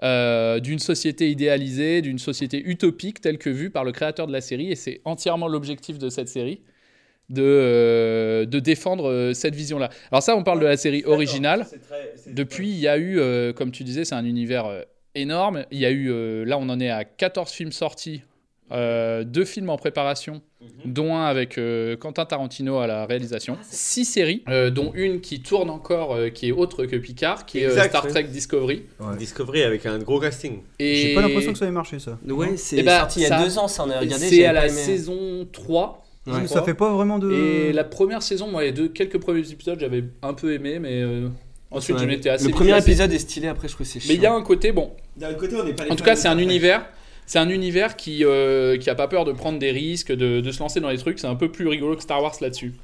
[SPEAKER 10] d'une société idéalisée, d'une société utopique telle que vue par le créateur de la série. Et c'est entièrement l'objectif de cette série de, euh, de défendre euh, cette vision-là. Alors ça, on parle de la série originale. Depuis, il y a eu, euh, comme tu disais, c'est un univers euh, énorme. Il y a eu, euh, là, on en est à 14 films sortis, euh, deux films en préparation, dont un avec euh, Quentin Tarantino à la réalisation. Six séries, euh, dont une qui tourne encore, euh, qui est autre que Picard, qui est euh, Star
[SPEAKER 7] ouais.
[SPEAKER 10] Trek Discovery.
[SPEAKER 7] Discovery avec un gros casting.
[SPEAKER 10] Et...
[SPEAKER 8] J'ai pas l'impression que ça ait marché ça.
[SPEAKER 11] Ouais, c'est
[SPEAKER 10] Eh ben,
[SPEAKER 11] sorti il y a deux ans, ça on a regardé.
[SPEAKER 10] C'est à la
[SPEAKER 11] aimé.
[SPEAKER 10] saison 3. Je
[SPEAKER 8] Ouais. Ça fait pas vraiment de.
[SPEAKER 10] Et la première saison, moi, les deux, quelques premiers épisodes, j'avais un peu aimé, mais euh, ensuite, je
[SPEAKER 11] Ouais.
[SPEAKER 10] m'étais assez.
[SPEAKER 11] Le premier
[SPEAKER 10] assez-
[SPEAKER 11] épisode est stylé, après je trouve que c'est
[SPEAKER 10] Mais il y a un côté, bon.
[SPEAKER 7] D'un côté, on n'est pas les
[SPEAKER 10] En tout cas, c'est un univers. C'est un univers qui, euh, qui a pas peur de prendre des risques, de, de se lancer dans les trucs. C'est un peu plus rigolo que Star Wars là-dessus.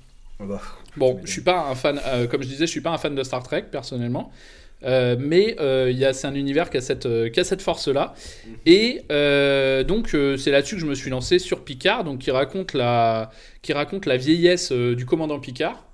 [SPEAKER 10] Bon, je suis pas un fan, euh, comme je disais, je suis pas un fan de Star Trek personnellement, Euh, mais euh, il y a c'est un univers qui a cette, euh, qui a cette force-là. Et euh, donc euh, c'est là-dessus que je me suis lancé sur Picard, donc qui raconte la, qui raconte la vieillesse euh, du commandant Picard.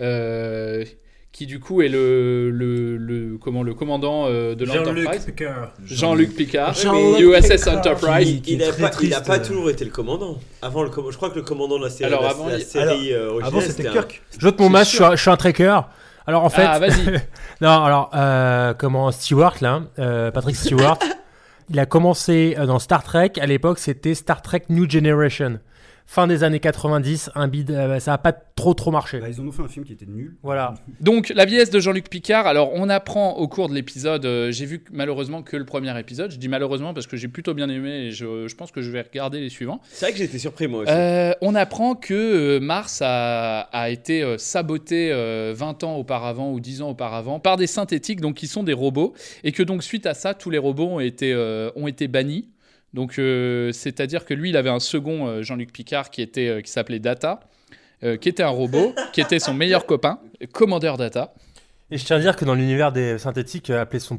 [SPEAKER 10] euh, qui du coup est le, le, le- comment, le commandant euh, de
[SPEAKER 12] Jean-Luc
[SPEAKER 10] l'Enterprise.
[SPEAKER 12] Picard.
[SPEAKER 10] Jean-Luc Picard.
[SPEAKER 7] Jean-Luc
[SPEAKER 10] USS
[SPEAKER 7] Picard.
[SPEAKER 10] Enterprise.
[SPEAKER 7] Il, il a pas, il a pas toujours été le commandant. Avant le je crois que le commandant de la série,
[SPEAKER 10] Alors, avant,
[SPEAKER 7] la série euh, originale,
[SPEAKER 8] avant, c'était
[SPEAKER 7] un-
[SPEAKER 8] Kirk.
[SPEAKER 12] Jette mon masque, je suis, un- un trekker. Alors en fait.
[SPEAKER 10] Ah, vas-y. [laughs]
[SPEAKER 12] non, alors, euh, comment Stewart, là, euh, Patrick Stewart, [laughs] il a commencé euh, dans Star Trek. À l'époque, c'était Star Trek New Generation. Fin des années 90, un bid, euh, ça a pas trop trop marché.
[SPEAKER 8] Bah, ils en ont fait un film qui était nul.
[SPEAKER 12] Voilà. [laughs]
[SPEAKER 10] Donc la vieillesse de Jean-Luc Picard, alors on apprend au cours de l'épisode, euh, j'ai vu malheureusement que le premier épisode, je dis malheureusement parce que j'ai plutôt bien aimé et je, je pense que je vais regarder les suivants.
[SPEAKER 7] C'est vrai que j'étais surpris moi aussi.
[SPEAKER 10] Euh, on apprend que euh, Mars a, a été euh, saboté euh, 20 ans auparavant ou 10 ans auparavant par des synthétiques donc qui sont des robots et que donc suite à ça tous les robots ont été, euh, ont été bannis Donc, euh, c'est-à-dire que lui, il avait un second euh, Jean-Luc Picard qui était euh, qui s'appelait Data, qui était un robot, qui était son meilleur copain, commandeur Data.
[SPEAKER 12] Et je tiens à dire que dans l'univers des synthétiques, euh, appeler son,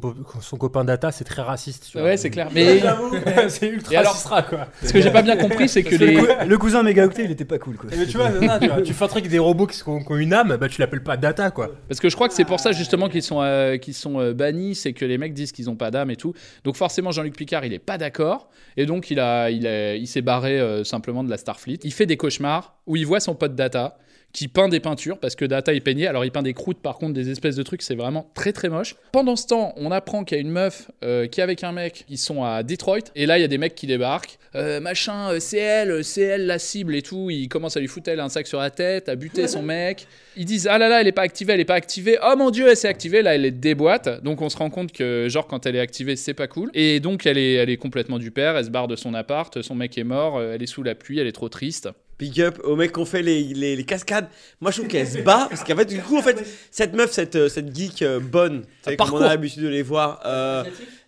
[SPEAKER 12] copain Data, c'est très raciste. tu vois.
[SPEAKER 10] Ouais, c'est clair. Mais [laughs]
[SPEAKER 12] c'est ultra
[SPEAKER 10] alors,
[SPEAKER 12] quoi.
[SPEAKER 10] Ce que j'ai pas bien compris, c'est que les
[SPEAKER 19] le, cou- le cousin mégaoctet, il était pas cool quoi.
[SPEAKER 12] Mais tu vois, non, tu, vois, tu fais un truc avec des robots qui, sont- qui ont une âme, bah tu l'appelles pas Data, quoi.
[SPEAKER 10] Parce que je crois que c'est pour ça justement qu'ils sont, euh, sont euh, bannis, c'est que les mecs disent qu'ils ont pas d'âme et tout. Donc forcément Jean-Luc Picard il est pas d'accord et donc il a, il a- il s'est barré euh, simplement de la Starfleet. Il fait des cauchemars où il voit son pote Data qui peint des peintures parce que Data est peignait. Alors il peint des croûtes par contre des espèces de trucs, c'est vraiment très très moche. Pendant ce temps, on apprend qu'il y a une meuf euh, qui est avec un mec, ils sont à Detroit et là il y a des mecs qui débarquent, Euh, machin, euh, c'est elle, c'est elle la cible et tout. Ils commencent à lui foutre un sac sur la tête, à buter son mec. Ils disent ah là là elle est pas activée, elle est pas activée. Oh mon dieu elle s'est activée, là elle est déboîte. Donc on se rend compte que genre quand elle est activée c'est pas cool. Et donc elle est, elle est complètement du père, elle se barre de son appart, son mec est mort, elle est sous la pluie, elle est trop triste.
[SPEAKER 7] Big up aux mecs qui ont fait les, les, les cascades. Moi, je trouve qu'elle se bat. Parce qu'en fait, du coup, en fait, cette meuf, cette, euh, cette geek euh, bonne, tu sais, comme on
[SPEAKER 10] parcours.
[SPEAKER 7] a l'habitude de les voir, euh,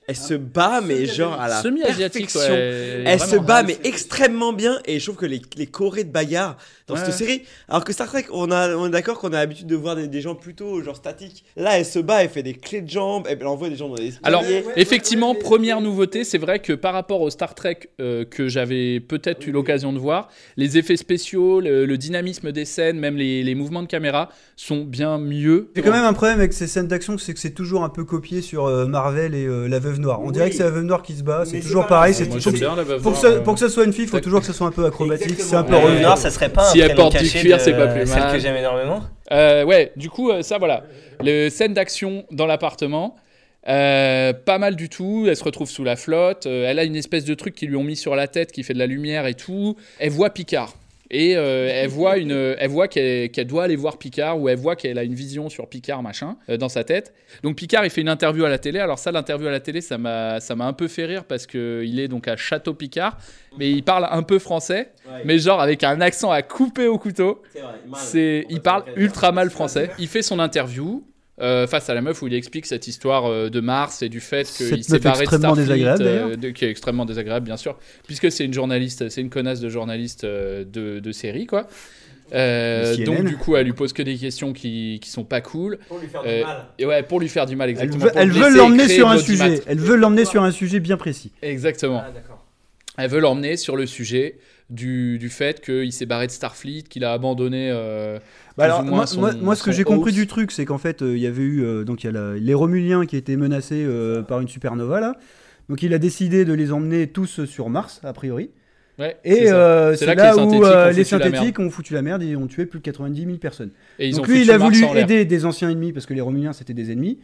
[SPEAKER 7] elle se bat, mais genre à la perfection.
[SPEAKER 10] elle
[SPEAKER 7] se
[SPEAKER 10] vraiment-
[SPEAKER 7] bat, mais extrêmement bien. Et je trouve que les, les chorés de bagarre dans
[SPEAKER 10] Ouais.
[SPEAKER 7] cette série, alors que Star Trek, on, a, on est d'accord qu'on a l'habitude de voir des, des gens plutôt genre statiques. Là, elle se bat, elle fait des clés de jambes, elle envoie des gens dans les
[SPEAKER 10] Alors,
[SPEAKER 7] escaliers.
[SPEAKER 10] effectivement, première nouveauté, c'est vrai que par rapport au Star Trek euh, que j'avais peut-être eu l'occasion de voir, les effets spéciaux, le, le dynamisme des scènes, même les, les mouvements de caméra sont bien mieux.
[SPEAKER 19] J'ai quand même un problème avec ces scènes d'action, c'est que c'est toujours un peu copié sur euh, Marvel et euh, la Veuve Noire. On dirait que c'est la Veuve Noire qui se bat, c'est toujours pareil. c'est pour que
[SPEAKER 10] Noire,
[SPEAKER 19] ça-
[SPEAKER 10] euh.
[SPEAKER 19] Pour que ça soit une fille, il faut toujours que ça soit un peu acrobatique. C'est un peu
[SPEAKER 11] La Veuve. Noire, ça serait pas un
[SPEAKER 10] Si elle porte du cuir, c'est pas plus
[SPEAKER 11] celle
[SPEAKER 10] mal.
[SPEAKER 11] que j'aime énormément.
[SPEAKER 10] Euh, ouais, du coup, euh, ça voilà. Le scène d'action dans l'appartement, euh, pas mal du tout. Elle se retrouve sous la flotte. euh, elle a une espèce de truc qu'ils lui ont mis sur la tête qui fait de la lumière et tout. Elle voit Picard. Et euh, elle voit, une, elle voit qu'elle doit aller voir Picard ou elle voit qu'elle a une vision sur Picard machin euh, dans sa tête. Donc Picard il fait une interview à la télé. Alors ça l'interview à la télé ça m'a ça m'a un peu fait rire parce que il est donc à Château Picard mais il parle un peu français
[SPEAKER 7] Ouais.
[SPEAKER 10] mais genre avec un accent à couper au couteau.
[SPEAKER 7] C'est
[SPEAKER 10] il parle ultra mal français. Il fait son interview. Euh, face à la meuf où il explique cette histoire euh, de Mars et du fait qu'il s'est barré de
[SPEAKER 19] extrêmement
[SPEAKER 10] Starfleet,
[SPEAKER 19] désagréable,
[SPEAKER 10] euh,
[SPEAKER 19] d'ailleurs.
[SPEAKER 10] de- qui est extrêmement désagréable bien sûr puisque c'est une journaliste c'est une connasse de journaliste euh, de, de série quoi Euh, donc du coup elle lui pose que des questions qui, qui sont pas cool
[SPEAKER 7] Pour lui faire du mal.
[SPEAKER 10] et ouais pour lui faire du mal
[SPEAKER 19] Elle
[SPEAKER 10] exactement
[SPEAKER 19] elle
[SPEAKER 10] le
[SPEAKER 19] veut l'emmener sur un sujet. Elle veut l'emmener sur un sujet bien précis.
[SPEAKER 10] Exactement. Elle veut l'emmener sur le sujet du, du fait qu'il s'est barré de Starfleet, qu'il a abandonné. euh,
[SPEAKER 19] Bah alors, moi,
[SPEAKER 10] son-
[SPEAKER 19] moi, moi, ce que j'ai compris du truc, c'est qu'en fait, euh, il y avait eu euh, donc il y a la- les Romuliens qui étaient menacés euh, par une supernova là. Donc il a décidé de les emmener tous sur Mars a priori.
[SPEAKER 10] Ouais,
[SPEAKER 19] et euh,
[SPEAKER 10] C'est là
[SPEAKER 19] là,
[SPEAKER 10] que les
[SPEAKER 19] où
[SPEAKER 10] synthétiques
[SPEAKER 19] euh, les synthétiques ont foutu la merde et ont tué plus de 90 000 personnes.
[SPEAKER 10] Et ils
[SPEAKER 19] Donc
[SPEAKER 10] ont
[SPEAKER 19] lui, il a voulu aider des anciens ennemis parce que les Romuliens c'était des ennemis.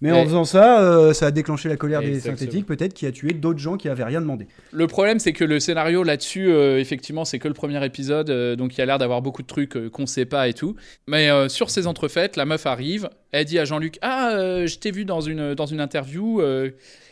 [SPEAKER 19] Mais en faisant ça, euh, ça a déclenché la colère des synthétiques, peut-être qui a tué d'autres gens qui avaient rien demandé.
[SPEAKER 10] Le problème, c'est que le scénario là-dessus, euh, effectivement, c'est que le premier épisode, euh, donc il y a l'air d'avoir beaucoup de trucs qu'on sait pas et tout. Mais sur ces entrefaites, la meuf arrive, elle dit à Jean-Luc Ah, je t'ai vu dans une, dans une interview.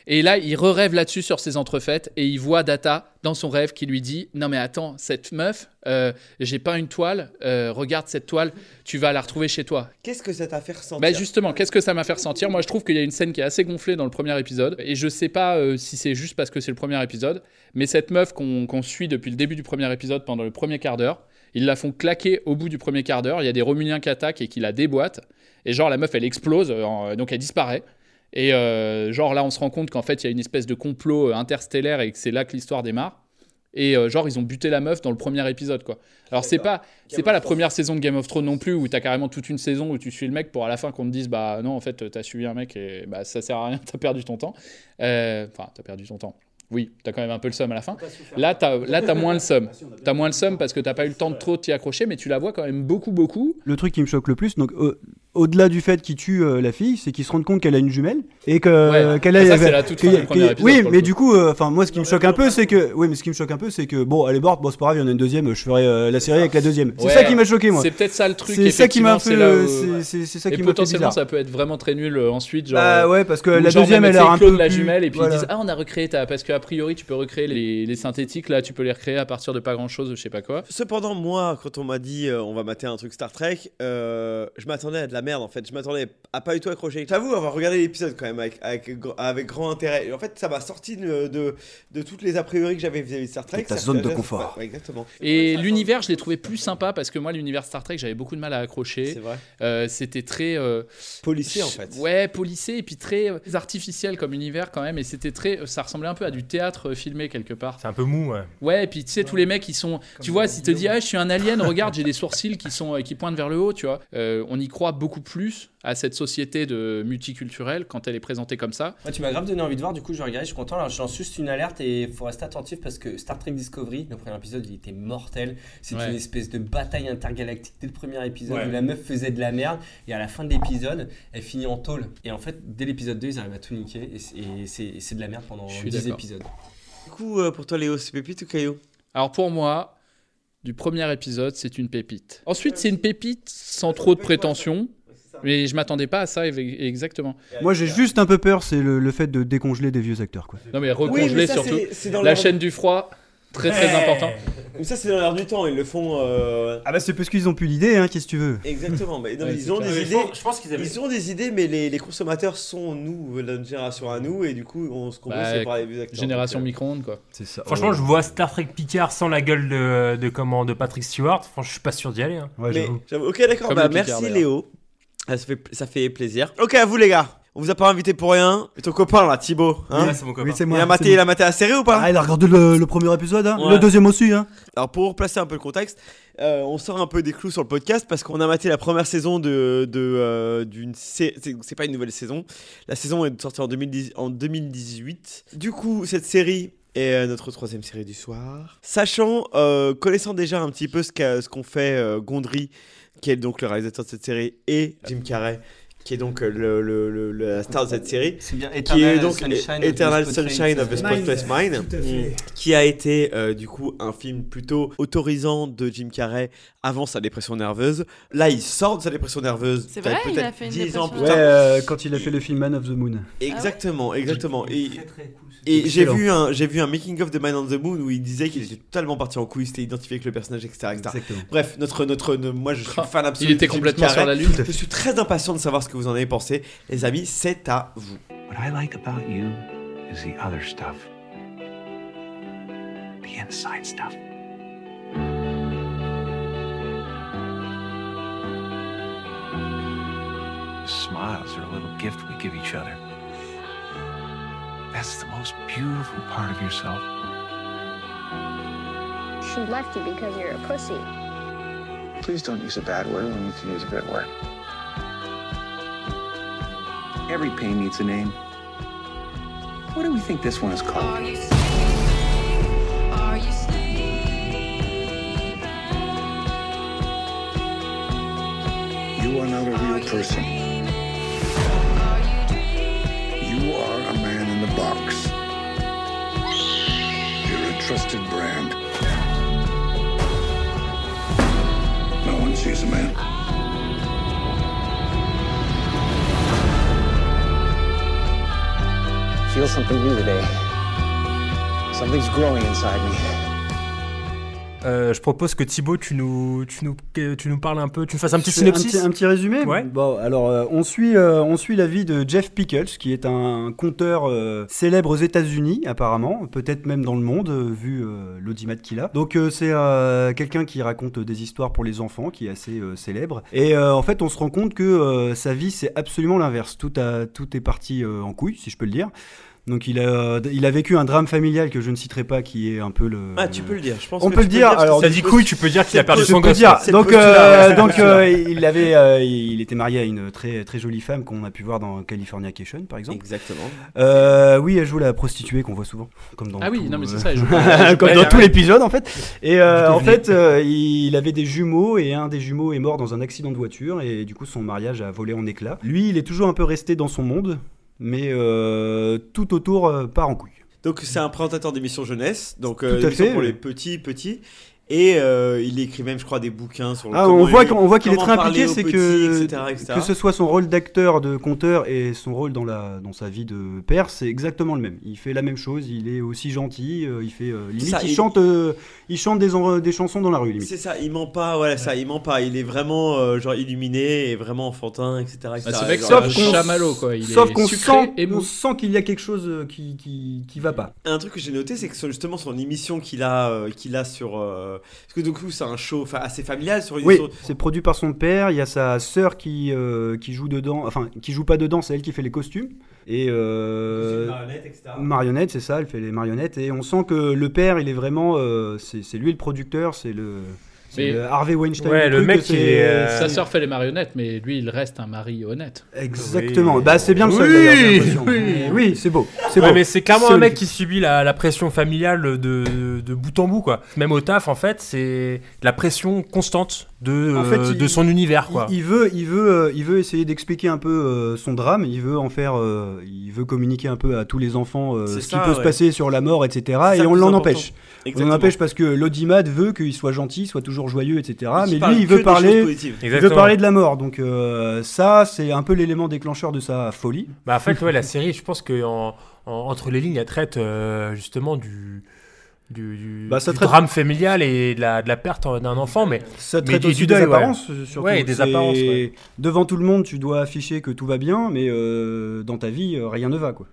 [SPEAKER 10] Et là, il re-rêve là-dessus sur ces entrefaites et il voit Data dans son rêve qui lui dit Non, mais attends, cette meuf, euh, j'ai pas une toile, euh, regarde cette toile, tu vas la retrouver chez toi.
[SPEAKER 7] Qu'est-ce que ça t'a fait ressentir
[SPEAKER 10] Bah justement, qu'est-ce que ça m'a fait ressentir? Moi, je trouve qu'il y a une scène qui est assez gonflée dans le premier épisode, et je sais pas euh, si c'est juste parce que c'est le premier épisode, mais cette meuf qu'on suit depuis le début du premier épisode pendant le premier quart d'heure, ils la font claquer au bout du premier quart d'heure. Il y a des Romuliens qui attaquent et qui la déboîtent, et genre la meuf elle explose, donc elle disparaît. Et euh, genre là, on se rend compte qu'en fait, il y a une espèce de complot euh, interstellaire et que c'est là que l'histoire démarre. Et euh, genre, ils ont buté la meuf dans le premier épisode, quoi. Alors, c'est pas, c'est pas la première saison de Game of Thrones non plus où t'as carrément toute une saison où tu suis le mec pour à la fin qu'on te dise, bah non, en fait, t'as suivi un mec et bah ça sert à rien, [laughs] t'as perdu ton temps. Euh, Enfin, t'as perdu ton temps. Oui, t'as quand même un peu le seum à la fin. Là, t'as, là, t'as moins le seum. T'as moins le seum parce que t'as pas eu le temps de trop t'y accrocher, mais tu la vois quand même beaucoup, beaucoup.
[SPEAKER 19] Le truc qui me choque le plus, donc euh, au-delà du fait qu'il tue euh, la fille, c'est qu'il se rende compte qu'elle a une jumelle et que
[SPEAKER 10] Ouais.
[SPEAKER 19] qu'elle
[SPEAKER 10] Ah,
[SPEAKER 19] a.
[SPEAKER 10] ça, c'est la toute fin du premier épisode,
[SPEAKER 19] Oui, mais
[SPEAKER 10] coup.
[SPEAKER 19] du coup, euh, enfin moi, ce qui me choque un peu, c'est que, oui, mais ce qui me choque un peu, c'est que bon, elle est morte, bon c'est pas grave, il y en a une deuxième, je ferai euh, la série avec la deuxième. C'est
[SPEAKER 10] Ouais,
[SPEAKER 19] ça qui m'a choqué moi.
[SPEAKER 10] C'est peut-être ça le truc.
[SPEAKER 19] C'est ça qui m'a fait.
[SPEAKER 10] c'est
[SPEAKER 19] euh, ça
[SPEAKER 10] et
[SPEAKER 19] qui m'a fait
[SPEAKER 10] potentiellement, ça peut être vraiment très nul euh, ensuite. Genre,
[SPEAKER 19] Bah
[SPEAKER 10] euh,
[SPEAKER 19] ouais, parce que la deuxième, elle a
[SPEAKER 10] tu
[SPEAKER 19] un peu
[SPEAKER 10] la jumelle et puis ils disent Ah, on a recréé ta. Parce qu'a priori, tu peux recréer les, les synthétiques, là, tu peux les recréer à partir de pas grand chose, je sais pas quoi.
[SPEAKER 7] Cependant, moi, quand on m'a dit euh, on va mater un truc Star Trek, euh, je m'attendais à de la merde en fait. Je m'attendais à pas du tout accrocher. J'avoue avoir regardé l'épisode quand même avec, avec, avec grand intérêt. Et en fait, ça m'a sorti de, de, de toutes les a priori que j'avais vis-à-vis de Star Trek.
[SPEAKER 6] Ta zone de confort.
[SPEAKER 7] ouais, exactement.
[SPEAKER 10] Et l'univers, je l'ai trouvé plus sympa parce que moi, l'univers Star Trek, j'avais beaucoup de mal à accrocher.
[SPEAKER 7] C'est vrai.
[SPEAKER 10] Euh, C'était très. euh,
[SPEAKER 7] Policier, en fait.
[SPEAKER 10] Ouais, policier et puis très euh, artificiel comme univers quand même. Et c'était très. Ça ressemblait un peu à du théâtre euh, filmé quelque part.
[SPEAKER 12] C'est un peu mou, ouais.
[SPEAKER 10] Ouais, et puis tu sais, tous les mecs qui sont. Tu vois, s'ils te disent, ah, je suis un alien, regarde, j'ai des sourcils qui, sont, euh, qui pointent vers le haut, tu vois. Euh, on y croit beaucoup plus à cette société de multiculturelle quand elle est présentée comme ça.
[SPEAKER 11] Ouais, tu m'as grave donné envie de voir, du coup je vais regarder, je suis content. Alors je lance juste une alerte et il faut rester attentif parce que Star Trek Discovery, le premier épisode, il était mortel. C'est
[SPEAKER 10] Ouais.
[SPEAKER 11] une espèce de bataille intergalactique dès le premier épisode
[SPEAKER 10] Ouais.
[SPEAKER 11] où la meuf faisait de la merde et à la fin de l'épisode, elle finit en tôle. Et en fait, dès l'épisode 2, ils arrivent à tout niquer et c'est- de la merde pendant
[SPEAKER 10] Je suis
[SPEAKER 11] 10
[SPEAKER 10] d'accord.
[SPEAKER 11] épisodes.
[SPEAKER 7] Du coup, euh, pour toi, Léo, c'est pépite ou caillou?
[SPEAKER 10] Alors pour moi, du premier épisode, c'est une pépite. Ensuite, c'est une pépite sans trop de prétention. Mais je m'attendais pas à ça exactement.
[SPEAKER 19] Moi, j'ai juste un peu peur, c'est le, le fait de décongeler des vieux acteurs. Quoi.
[SPEAKER 10] Non mais
[SPEAKER 7] Oui,
[SPEAKER 10] recongeler
[SPEAKER 7] mais ça,
[SPEAKER 10] surtout.
[SPEAKER 7] c'est-
[SPEAKER 10] La chaîne du froid, très très
[SPEAKER 7] Ouais.
[SPEAKER 10] important.
[SPEAKER 7] Mais ça, c'est dans l'air du temps. Ils le font. euh,
[SPEAKER 19] Ah bah c'est parce qu'ils ont plus l'idée, hein, qu'est-ce que tu veux
[SPEAKER 7] Exactement, mais non,
[SPEAKER 10] Ouais,
[SPEAKER 7] mais ils ont
[SPEAKER 10] clair.
[SPEAKER 7] des
[SPEAKER 10] Mais
[SPEAKER 7] idées.
[SPEAKER 10] je pense qu'ils avaient-
[SPEAKER 7] Ils ont des idées, mais les, les consommateurs sont nous, notre génération à nous, et du coup, on se convainc
[SPEAKER 10] Bah,
[SPEAKER 7] par les vieux acteurs.
[SPEAKER 10] génération
[SPEAKER 7] euh,
[SPEAKER 10] micro-ondes quoi.
[SPEAKER 19] C'est ça.
[SPEAKER 12] Franchement, je vois Star Trek Picard sans la gueule de, de, comment, de Patrick Stewart. Franchement, je suis pas sûr d'y aller. hein.
[SPEAKER 19] Ouais,
[SPEAKER 7] mais. Ok, d'accord. Bah, merci. Léo. Ah, ça, fait, ça fait plaisir. Ok, à vous les gars. On vous a pas invité pour rien. Et ton copain là, Thibaut. Hein
[SPEAKER 12] Ouais, c'est mon copain.
[SPEAKER 19] Oui, c'est
[SPEAKER 7] il,
[SPEAKER 19] moi.
[SPEAKER 7] a maté,
[SPEAKER 19] c'est
[SPEAKER 7] il a maté la série ou pas
[SPEAKER 19] Ah, il a regardé le, le premier épisode, hein
[SPEAKER 7] Ouais.
[SPEAKER 19] le deuxième aussi. Hein
[SPEAKER 7] Alors pour replacer un peu le contexte, euh, on sort un peu des clous sur le podcast parce qu'on a maté la première saison de de, euh, d'une c'est c'est pas une nouvelle saison. La saison est sortie en 2010 en 2018. Du coup, cette série est euh, notre troisième série du soir. Sachant, euh, connaissant déjà un petit peu ce qu'a- ce qu'ont fait euh, Gondry, qui est donc le réalisateur de cette série, et Jim Carrey. Qui est donc euh, le, le- le- le- la star de cette série,
[SPEAKER 11] C'est bien
[SPEAKER 7] qui est
[SPEAKER 11] Eternal
[SPEAKER 7] donc
[SPEAKER 11] Sunshine of the
[SPEAKER 7] Eternal Sunshine of the. Spotless Mind. Mm. qui a été euh, du coup un film plutôt autorisant de Jim Carrey avant sa dépression nerveuse. Là, il sort de sa dépression nerveuse.
[SPEAKER 9] C'est vrai, il a fait une
[SPEAKER 7] 10 ans
[SPEAKER 9] dépression
[SPEAKER 7] plus
[SPEAKER 19] Ouais,
[SPEAKER 7] tard.
[SPEAKER 19] euh, quand il a fait le film Man of the Moon.
[SPEAKER 7] Exactement, exactement. Et, j'ai vu un j'ai vu un making of de Man on the Moon où il disait qu'il était totalement parti en couille, il s'était identifié avec le personnage, etc. Bref, notre notre moi je suis fan absolu.
[SPEAKER 10] Il était complètement sur la lune.
[SPEAKER 7] Je suis très impatient de savoir ce que vous en avez pensé, les amis. C'est à vous.
[SPEAKER 17] What I like about you is the other stuff. The inside stuff. Smiles are a little gift we give each other. That's the most beautiful part of yourself.
[SPEAKER 15] She left you because you're a pussy.
[SPEAKER 17] Please don't use a bad word when you can use a good word. Every pain needs a name. What do we think this one is called?
[SPEAKER 20] You are not a real person. You are a man in the box. You're a trusted brand. No one sees a man.
[SPEAKER 13] Feel something new today. Something's growing inside me.
[SPEAKER 12] Euh, je propose que Thibaut, tu nous, tu, nous, tu nous parles un peu, tu nous fasses un petit synopsis.
[SPEAKER 19] Un petit, un petit résumé
[SPEAKER 12] Ouais.
[SPEAKER 19] Bon, alors, euh, on, suit, euh, on suit la vie de Jeff Pickles, qui est un conteur célèbre aux États-Unis, apparemment, peut-être même dans le monde, vu l'audimat qu'il a. Donc, c'est quelqu'un qui raconte des histoires pour les enfants, qui est assez célèbre. Et en fait, on se rend compte que sa vie, c'est absolument l'inverse. Tout, a, tout est parti en couille, si je peux le dire. Donc il a, il a vécu un drame familial que je ne citerai pas, qui est un peu le.
[SPEAKER 7] Ah, tu peux le dire. Je pense
[SPEAKER 19] On
[SPEAKER 7] que
[SPEAKER 19] peut le dire.
[SPEAKER 7] que
[SPEAKER 19] Alors,
[SPEAKER 12] T'as dit
[SPEAKER 7] le
[SPEAKER 12] couille, tu peux dire qu'il a perdu son
[SPEAKER 19] peux
[SPEAKER 12] gosse.
[SPEAKER 19] dire. Donc, euh, donc euh, il avait, euh, il était marié à une très très jolie femme qu'on a pu voir dans Californication, par exemple.
[SPEAKER 7] Exactement.
[SPEAKER 19] Euh, oui, elle joue la prostituée qu'on voit souvent, comme dans
[SPEAKER 10] Ah oui,
[SPEAKER 19] tout,
[SPEAKER 10] non, mais c'est
[SPEAKER 19] euh,
[SPEAKER 10] ça, elle joue [laughs] pas- elle joue
[SPEAKER 19] comme dans tout l'épisode en fait. Et euh, en fait, euh, il avait des jumeaux et un des jumeaux est mort dans un accident de voiture et du coup son mariage a volé en éclats. Lui, il est toujours un peu resté dans son monde, mais euh, tout autour euh, part en couille.
[SPEAKER 7] Donc c'est un présentateur d'émission jeunesse, donc
[SPEAKER 19] Tout
[SPEAKER 7] euh,
[SPEAKER 19] à fait,
[SPEAKER 7] pour
[SPEAKER 19] oui.
[SPEAKER 7] les petits petits. Et euh, il écrit même, je crois, des bouquins sur le
[SPEAKER 19] Ah, on voit
[SPEAKER 7] il-
[SPEAKER 19] qu'on voit qu'il est très impliqué, c'est que
[SPEAKER 7] etc., etc.
[SPEAKER 19] que ce soit son rôle d'acteur, de conteur et son rôle dans la dans sa vie de père, c'est exactement le même. Il fait la même chose, il est aussi gentil, euh, il fait euh, limite
[SPEAKER 7] ça,
[SPEAKER 19] il,
[SPEAKER 7] il-
[SPEAKER 19] chante euh, il chante des des chansons dans la rue limite.
[SPEAKER 7] C'est ça, il ment pas, voilà, ça, il ment pas. Il est vraiment euh, genre illuminé et vraiment enfantin, etc. etc.
[SPEAKER 10] Bah, chamallow, quoi. Il
[SPEAKER 19] Sauf qu'on
[SPEAKER 10] sucré
[SPEAKER 19] sent,
[SPEAKER 10] et
[SPEAKER 19] on sent qu'il y a quelque chose qui, qui, qui va pas.
[SPEAKER 7] Un truc que j'ai noté, c'est que sur- justement son émission qu'il a, euh, qu'il a sur, euh, parce que du coup c'est un show, assez familial sur une.
[SPEAKER 19] Oui,
[SPEAKER 7] sur-
[SPEAKER 19] c'est produit par son père. Il y a sa sœur qui, euh, qui joue dedans, enfin qui joue pas dedans, c'est elle qui fait les costumes. Et euh,
[SPEAKER 7] Marionnettes, etc.
[SPEAKER 19] marionnettes, c'est ça, elle fait les marionnettes. Et on sent que le père, il est vraiment, euh, c'est c'est lui le producteur, c'est le, c'est
[SPEAKER 10] Mais-
[SPEAKER 19] le Harvey Weinstein.
[SPEAKER 12] Ouais, le mec, est, euh,
[SPEAKER 10] Sa sœur fait les marionnettes, mais lui, il reste un mari honnête.
[SPEAKER 19] Exactement. Bah c'est bien le seul
[SPEAKER 12] Oui, oui.
[SPEAKER 19] Oui, c'est beau. C'est
[SPEAKER 12] Ouais,
[SPEAKER 19] beau.
[SPEAKER 12] mais c'est clairement un mec qui subit la, la pression familiale de, de bout en bout, quoi. Même au taf, en fait, c'est la pression constante de,
[SPEAKER 19] En fait,
[SPEAKER 12] euh,
[SPEAKER 19] il-
[SPEAKER 12] de son univers, quoi.
[SPEAKER 19] Il, il veut, il veut, euh, il veut essayer d'expliquer un peu euh, son drame. Il veut en faire, euh, il veut communiquer un peu à tous les enfants euh, ce
[SPEAKER 7] ça,
[SPEAKER 19] qui peut se passer sur la mort, etc. Et on l'en empêche. On
[SPEAKER 7] Exactement.
[SPEAKER 19] l'en empêche parce que l'audimat veut qu'il soit gentil, soit toujours joyeux, etc. Mais lui, il veut parler, il veut parler de la mort. Donc euh, ça, c'est un peu l'élément déclencheur de sa folie.
[SPEAKER 12] Bah, en fait, ouais, la série, je pense que en- en- entre les lignes, elle traite euh, justement du, du, du-
[SPEAKER 19] Bah, ça
[SPEAKER 12] du
[SPEAKER 19] traite-
[SPEAKER 12] drame familial et de la, de la perte d'un enfant, mais
[SPEAKER 19] Ça
[SPEAKER 12] mais
[SPEAKER 19] traite aussi
[SPEAKER 12] du
[SPEAKER 19] des
[SPEAKER 12] ouais.
[SPEAKER 19] apparences, euh, surtout.
[SPEAKER 12] Ouais, et des apparences. ouais.
[SPEAKER 19] Devant tout le monde, tu dois afficher que tout va bien, mais euh, dans ta vie, euh, rien ne va. quoi.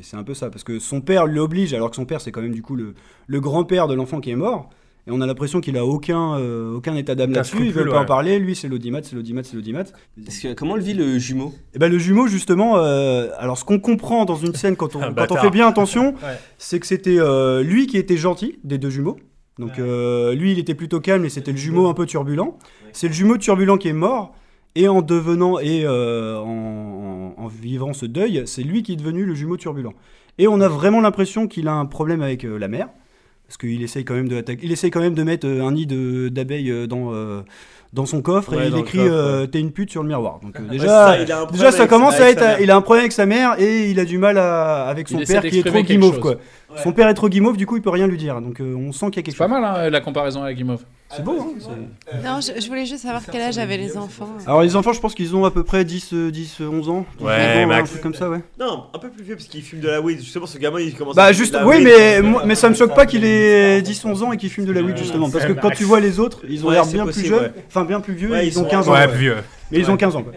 [SPEAKER 19] C'est un peu ça. Parce que son père l'oblige, alors que son père, c'est quand même du coup le, le grand-père de l'enfant qui est mort. Et on a l'impression qu'il a aucun, euh, aucun état d'âme là-dessus. Il veut
[SPEAKER 12] scrupule,
[SPEAKER 19] pas en parler. Lui, c'est l'audimat, c'est l'audimat, c'est l'audimat.
[SPEAKER 11] Que- comment le vit le jumeau?
[SPEAKER 19] Et ben le jumeau, justement, euh, alors ce qu'on comprend dans une scène quand on, [laughs] quand on fait bien attention, [laughs]
[SPEAKER 12] Ouais.
[SPEAKER 19] c'est que c'était euh, lui qui était gentil des deux jumeaux. Donc euh, lui, il était plutôt calme et c'était le jumeau un peu turbulent. C'est le jumeau turbulent qui est mort. Et en devenant et euh, en, en- en vivant ce deuil, c'est lui qui est devenu le jumeau turbulent. Et on a vraiment l'impression qu'il a un problème avec euh, la mère, parce qu'il essaye quand même de attaquer- il essaye quand même de mettre euh, un nid d'abeilles euh, dans euh, dans son coffre
[SPEAKER 7] Ouais,
[SPEAKER 19] et il écrit euh, t'es une pute sur le miroir. Donc euh,
[SPEAKER 7] Ouais,
[SPEAKER 19] déjà,
[SPEAKER 7] ça, il a un
[SPEAKER 19] déjà
[SPEAKER 7] problème
[SPEAKER 19] ça
[SPEAKER 7] avec-
[SPEAKER 19] commence à être,
[SPEAKER 7] mère.
[SPEAKER 19] il a un problème avec sa mère et il a du mal à, avec son
[SPEAKER 10] Il
[SPEAKER 19] père qui est trop guimauve
[SPEAKER 10] chose.
[SPEAKER 19] Son père est trop guimauve, du coup il peut rien lui dire. Donc euh, on sent qu'il y a quelque
[SPEAKER 10] C'est pas
[SPEAKER 19] chose.
[SPEAKER 10] mal, hein, la comparaison avec Guimauve.
[SPEAKER 19] C'est beau. Hein c'est-
[SPEAKER 9] Non, je, je voulais juste savoir quel âge avaient les enfants.
[SPEAKER 19] Alors les enfants, je pense qu'ils ont à peu près 10, euh, 10 euh, 11 ans. 10,
[SPEAKER 12] Ouais,
[SPEAKER 19] 11 ans,
[SPEAKER 12] max.
[SPEAKER 19] Un truc comme ça, ouais.
[SPEAKER 7] Non, un peu plus vieux parce qu'il fume de la weed. Justement, ce gamin il commence. à
[SPEAKER 19] Bah
[SPEAKER 7] fumer
[SPEAKER 19] juste,
[SPEAKER 7] de la
[SPEAKER 19] oui, mais, moi- mais ça me choque pas qu'il ait 10-11 ans et qu'il fume de la weed justement. Parce que quand tu vois les autres, ils ont l'air bien plus jeunes, enfin bien plus vieux,
[SPEAKER 7] ils
[SPEAKER 19] ont
[SPEAKER 7] sont-
[SPEAKER 19] 15 ans.
[SPEAKER 12] Ouais,
[SPEAKER 19] ouais.
[SPEAKER 12] vieux.
[SPEAKER 19] Mais ils ont 15 ans. quoi.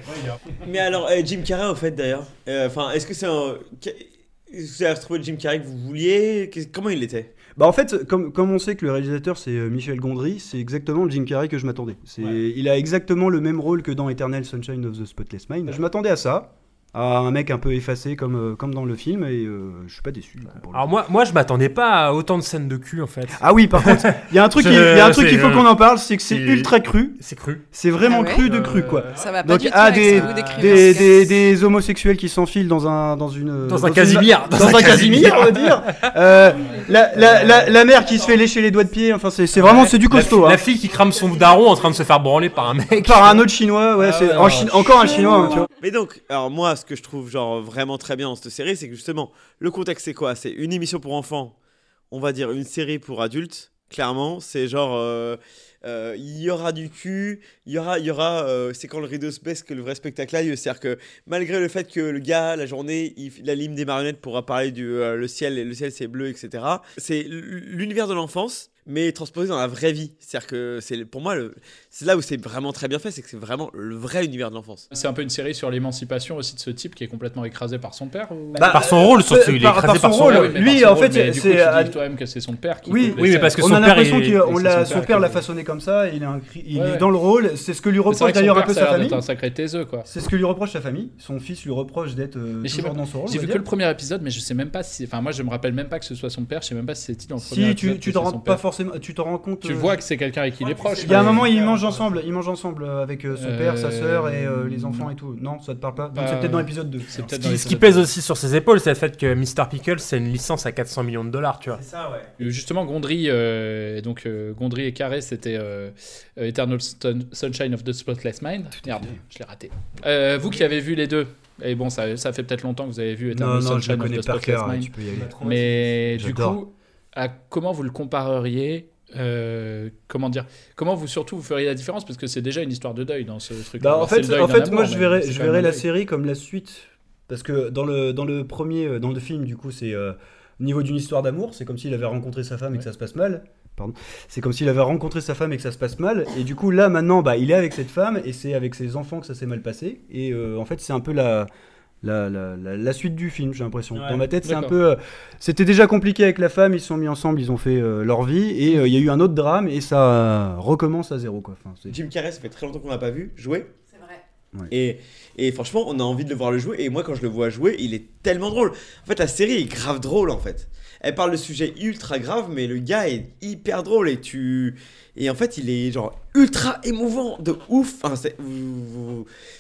[SPEAKER 7] Mais alors, euh, Jim Carrey, au fait, d'ailleurs. euh, Enfin, est-ce que c'est un. Vous avez retrouvé le Jim Carrey que vous vouliez Comment il était?
[SPEAKER 19] Bah en fait, comme, comme on sait que le réalisateur c'est euh, Michel Gondry, c'est exactement le Jim Carrey que je m'attendais. C'est, Il a exactement le même rôle que dans Eternal Sunshine of the Spotless Mind. Je m'attendais à ça, à un mec un peu effacé comme, euh, comme dans le film, et euh, je suis pas déçu. du coup, pour le
[SPEAKER 12] Alors moi, moi, je m'attendais pas à autant de scènes de cul, en fait.
[SPEAKER 19] Ah oui, par contre, il y a un truc, [laughs] il y a un truc qu'il faut
[SPEAKER 12] euh,
[SPEAKER 19] qu'on en parle, c'est que c'est ultra cru.
[SPEAKER 12] C'est cru.
[SPEAKER 19] C'est vraiment
[SPEAKER 9] Ah ouais
[SPEAKER 19] cru de cru, quoi.
[SPEAKER 9] Ça va pas
[SPEAKER 19] Donc,
[SPEAKER 9] du tout
[SPEAKER 19] ah,
[SPEAKER 9] avec
[SPEAKER 19] des, des, des, des homosexuels qui s'enfilent dans un, dans une,
[SPEAKER 12] Dans un casimir.
[SPEAKER 19] dans, un casimir, on va dire. Euh, la, la, la, la mère qui se fait lécher les doigts de pied, enfin, c'est, c'est vraiment, c'est du costaud, hein.
[SPEAKER 12] La fille qui crame son daron en train de se faire branler par un mec.
[SPEAKER 19] Par un autre chinois, ouais,
[SPEAKER 12] Ah
[SPEAKER 19] c'est encore un chinois, tu vois.
[SPEAKER 7] Mais donc, alors moi, ce que je trouve genre vraiment très bien dans cette série, c'est que justement, le contexte c'est quoi? C'est une émission pour enfants, on va dire une série pour adultes. Clairement, c'est genre, euh, euh, il y aura du cul, il y aura, y aura, euh, c'est quand le rideau se baisse que le vrai spectacle a lieu. C'est-à-dire que malgré le fait que le gars, la journée, il, il anime des marionnettes pour parler du le ciel, et le ciel c'est bleu, etc. C'est l'univers de l'enfance, mais transposé dans la vraie vie. C'est-à-dire que c'est pour moi, le- c'est là où c'est vraiment très bien fait, c'est que c'est vraiment le vrai univers de l'enfance.
[SPEAKER 10] C'est un peu une série sur l'émancipation aussi de ce type qui est complètement écrasé par son père ou...
[SPEAKER 19] Bah,
[SPEAKER 12] par son rôle, surtout, il est
[SPEAKER 19] par-
[SPEAKER 12] écrasé
[SPEAKER 19] par
[SPEAKER 12] par
[SPEAKER 19] son
[SPEAKER 12] son
[SPEAKER 19] rôle.
[SPEAKER 12] rôle.
[SPEAKER 10] mais
[SPEAKER 19] Lui, en fait,
[SPEAKER 10] rôle,
[SPEAKER 19] c'est- c'est-
[SPEAKER 10] dis toi-même que c'est son père qui
[SPEAKER 19] Oui,
[SPEAKER 12] oui, mais parce que
[SPEAKER 19] on
[SPEAKER 12] son
[SPEAKER 19] a
[SPEAKER 12] père
[SPEAKER 19] l'impression
[SPEAKER 10] c'est
[SPEAKER 19] l'a,
[SPEAKER 10] son
[SPEAKER 19] son
[SPEAKER 10] père
[SPEAKER 19] l'a façonné comme ça, il est, un il
[SPEAKER 10] Ouais,
[SPEAKER 19] est
[SPEAKER 10] ouais.
[SPEAKER 19] dans le rôle, c'est ce que lui
[SPEAKER 10] c'est
[SPEAKER 19] reproche
[SPEAKER 10] que
[SPEAKER 19] d'ailleurs un peu sa
[SPEAKER 10] a
[SPEAKER 19] famille.
[SPEAKER 10] un sacré taiseux quoi.
[SPEAKER 19] C'est ce que lui reproche sa famille. Son fils lui reproche d'être euh, toujours dans son rôle.
[SPEAKER 10] J'ai
[SPEAKER 19] on
[SPEAKER 10] vu que le premier épisode, mais je sais même pas si. Enfin, moi, je me rappelle même pas que ce soit son père. Je sais même pas si c'est dit dans le premier
[SPEAKER 19] Si
[SPEAKER 10] épisode.
[SPEAKER 19] tu, tu
[SPEAKER 10] que
[SPEAKER 19] t'en
[SPEAKER 10] c'est
[SPEAKER 19] rends pas forcément, tu t'en rends compte.
[SPEAKER 10] Tu
[SPEAKER 19] euh,
[SPEAKER 10] vois que c'est quelqu'un avec qui il est proche.
[SPEAKER 19] Il y a un moment, ils mangent ensemble, ils mangent ensemble euh, avec euh, son père, sa sœur et euh, les enfants et tout. Non, ça te parle pas? Donc c'est
[SPEAKER 10] Bah,
[SPEAKER 19] peut-être dans l'épisode 2.
[SPEAKER 10] C'est
[SPEAKER 12] Ce qui, ce qui
[SPEAKER 10] l'épisode
[SPEAKER 12] pèse aussi sur ses épaules, c'est le fait que Mr. Pickles, c'est une licence à 400 millions de dollars, tu vois.
[SPEAKER 7] ça, ouais.
[SPEAKER 10] Justement, Gondry, euh, donc euh, Gondry et Carré, c'était Eternal Sun- Sunshine of the Spotless Mind. Merde, je l'ai raté. Euh, vous qui avez vu les deux, et bon, ça, ça fait peut-être longtemps que vous avez vu Eternal
[SPEAKER 19] Non, non, je
[SPEAKER 10] Sunshine of the Spotless
[SPEAKER 19] cœur,
[SPEAKER 10] Mind.
[SPEAKER 19] aller.
[SPEAKER 10] Mais du coup, à comment vous le compareriez euh, comment dire Comment vous surtout vous feriez la différence? Parce que c'est déjà une histoire de deuil dans ce truc.
[SPEAKER 19] Bah, en fait, en fait moi je verrais, je verrais la série comme la suite parce que dans le dans le premier euh, dans le film du coup c'est euh, au niveau d'une histoire d'amour, c'est comme s'il avait rencontré sa femme et que ça se passe mal. Pardon. C'est comme s'il avait rencontré sa femme et que ça se passe mal. Et du coup, là, maintenant, bah, il est avec cette femme et c'est avec ses enfants que ça s'est mal passé. Et euh, en fait, c'est un peu la, la, la, la- la suite du film, j'ai l'impression.
[SPEAKER 12] Ouais,
[SPEAKER 19] Dans ma tête, c'est un peu. euh, C'était déjà compliqué avec la femme, ils se sont mis ensemble, ils ont fait euh, leur vie. Et euh, il y a eu un autre drame et ça recommence à zéro. Quoi. Enfin,
[SPEAKER 7] Jim Carrey, ça fait très longtemps qu'on l'a pas vu jouer.
[SPEAKER 9] C'est vrai.
[SPEAKER 19] Ouais.
[SPEAKER 7] Et, et franchement, on a envie de le voir le jouer. Et moi, quand je le vois jouer, il est tellement drôle. En fait, la série est grave drôle, en fait. Elle parle de sujets ultra graves, mais le gars est hyper drôle. Et tu. Et en fait, il est genre ultra émouvant, de ouf. Enfin,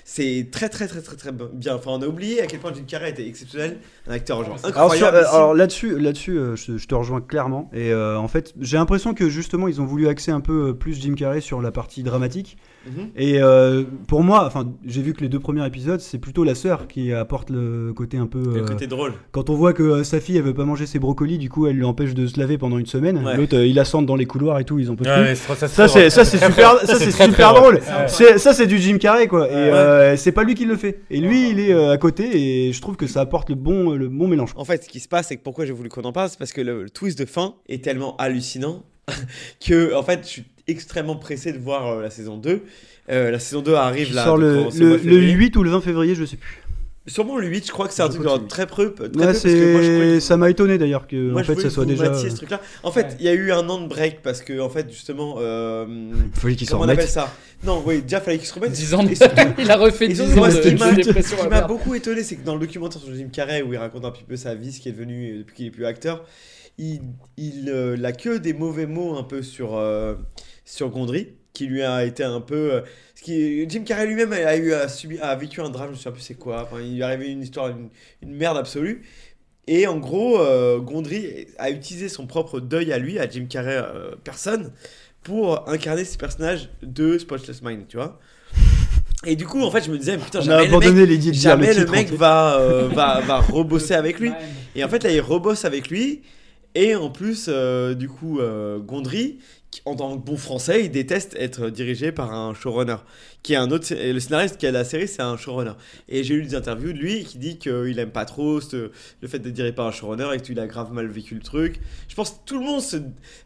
[SPEAKER 7] c'est très, très, très, très, très bien. Enfin, on a oublié à quel point Jim Carrey était exceptionnel. Un acteur, genre
[SPEAKER 19] Alors, sur-
[SPEAKER 7] incroyable.
[SPEAKER 19] euh,
[SPEAKER 7] ici.
[SPEAKER 19] alors là-dessus, là-dessus, euh, je, je te rejoins clairement. Et euh, en fait, j'ai l'impression que justement, ils ont voulu axer un peu euh, plus Jim Carrey sur la partie dramatique.
[SPEAKER 7] Mhm.
[SPEAKER 19] Et euh, pour moi, enfin, j'ai vu que les deux premiers épisodes, c'est plutôt la sœur qui apporte le côté un peu.
[SPEAKER 7] Le
[SPEAKER 19] euh,
[SPEAKER 7] côté drôle.
[SPEAKER 19] Quand on voit que euh, sa fille, elle veut pas manger ses brocolis, du coup, elle lui empêche de se laver pendant une semaine.
[SPEAKER 7] Ouais.
[SPEAKER 19] L'autre, euh, il la sente dans les couloirs et tout, ils ont peu
[SPEAKER 12] Ouais,
[SPEAKER 19] plus.
[SPEAKER 12] ça, c'est
[SPEAKER 19] Ça, c'est super, ça, c'est super
[SPEAKER 12] très
[SPEAKER 19] drôle.
[SPEAKER 12] Ouais.
[SPEAKER 19] Ça, c'est du Jim Carrey, quoi. Et
[SPEAKER 7] Ouais.
[SPEAKER 19] euh, c'est pas lui qui le fait. Et lui, il est euh, à côté, et je trouve que ça apporte le bon, le bon mélange.
[SPEAKER 7] En fait, ce qui se passe, c'est que pourquoi j'ai voulu qu'on en parle, c'est parce que le, le twist de fin est tellement hallucinant [laughs] que, en fait, je suis extrêmement pressé de voir euh, la saison 2. Euh, la saison 2 arrive
[SPEAKER 19] Qui
[SPEAKER 7] là.
[SPEAKER 19] sort
[SPEAKER 7] donc,
[SPEAKER 19] le, le,
[SPEAKER 7] mois de
[SPEAKER 19] le
[SPEAKER 7] février.
[SPEAKER 19] 8 ou le 20 février, je sais plus.
[SPEAKER 7] Sûrement le 8, je crois que c'est un truc très peu. Très peu
[SPEAKER 19] Ouais,
[SPEAKER 7] parce que moi, je croyais
[SPEAKER 19] c'est
[SPEAKER 7] que-
[SPEAKER 19] ça m'a étonné d'ailleurs que
[SPEAKER 7] Moi,
[SPEAKER 19] en fait ça soit déjà.
[SPEAKER 7] ce truc-là. En fait, il y a eu un an de break parce que, en fait, justement. Euh, [laughs]
[SPEAKER 19] Fallait qu'il s'en
[SPEAKER 7] comment on appelle
[SPEAKER 19] remette.
[SPEAKER 7] ça? Non, oui, déjà, fallait qu'il se remette.
[SPEAKER 10] 10 ans de-
[SPEAKER 7] Et surtout- [laughs]
[SPEAKER 10] Il a refait
[SPEAKER 7] et
[SPEAKER 10] 10
[SPEAKER 7] surtout,
[SPEAKER 10] ans
[SPEAKER 7] moi,
[SPEAKER 10] de-
[SPEAKER 7] ce qui m'a- beaucoup étonné, c'est que dans le documentaire sur Jim Carrey, où il raconte un petit peu sa vie, ce qui est devenu depuis qu'il est plus acteur, il, il euh, il a que des mauvais mots un peu sur, euh, sur Gondry, qui lui a été un peu. euh, ce qui, Jim Carrey lui-même a, eu, a, subi, a vécu un drame, je ne sais plus c'est quoi. Enfin, il lui est arrivé une histoire, une, une merde absolue. Et en gros, euh, Gondry a utilisé son propre deuil à lui, à Jim Carrey euh, personne, pour incarner ce personnage de Spotless Mind, tu vois. Et du coup, en fait, je me disais, putain, jamais, le
[SPEAKER 19] abandonné
[SPEAKER 7] mec,
[SPEAKER 19] dire
[SPEAKER 7] jamais
[SPEAKER 19] le
[SPEAKER 7] mec va, euh, va, va rebosser avec lui. [laughs] Et en fait, là, il rebosse avec lui. Et en plus, euh, du coup, euh, Gondry, en tant que bon français, il déteste être dirigé par un showrunner. Qui est un autre, le scénariste qui a la série, c'est un showrunner. Et j'ai lu des interviews de lui qui dit qu'il aime pas trop ce- le fait d'être dirigé par un showrunner et qu'il a grave mal vécu le truc. Je pense que tout le monde se.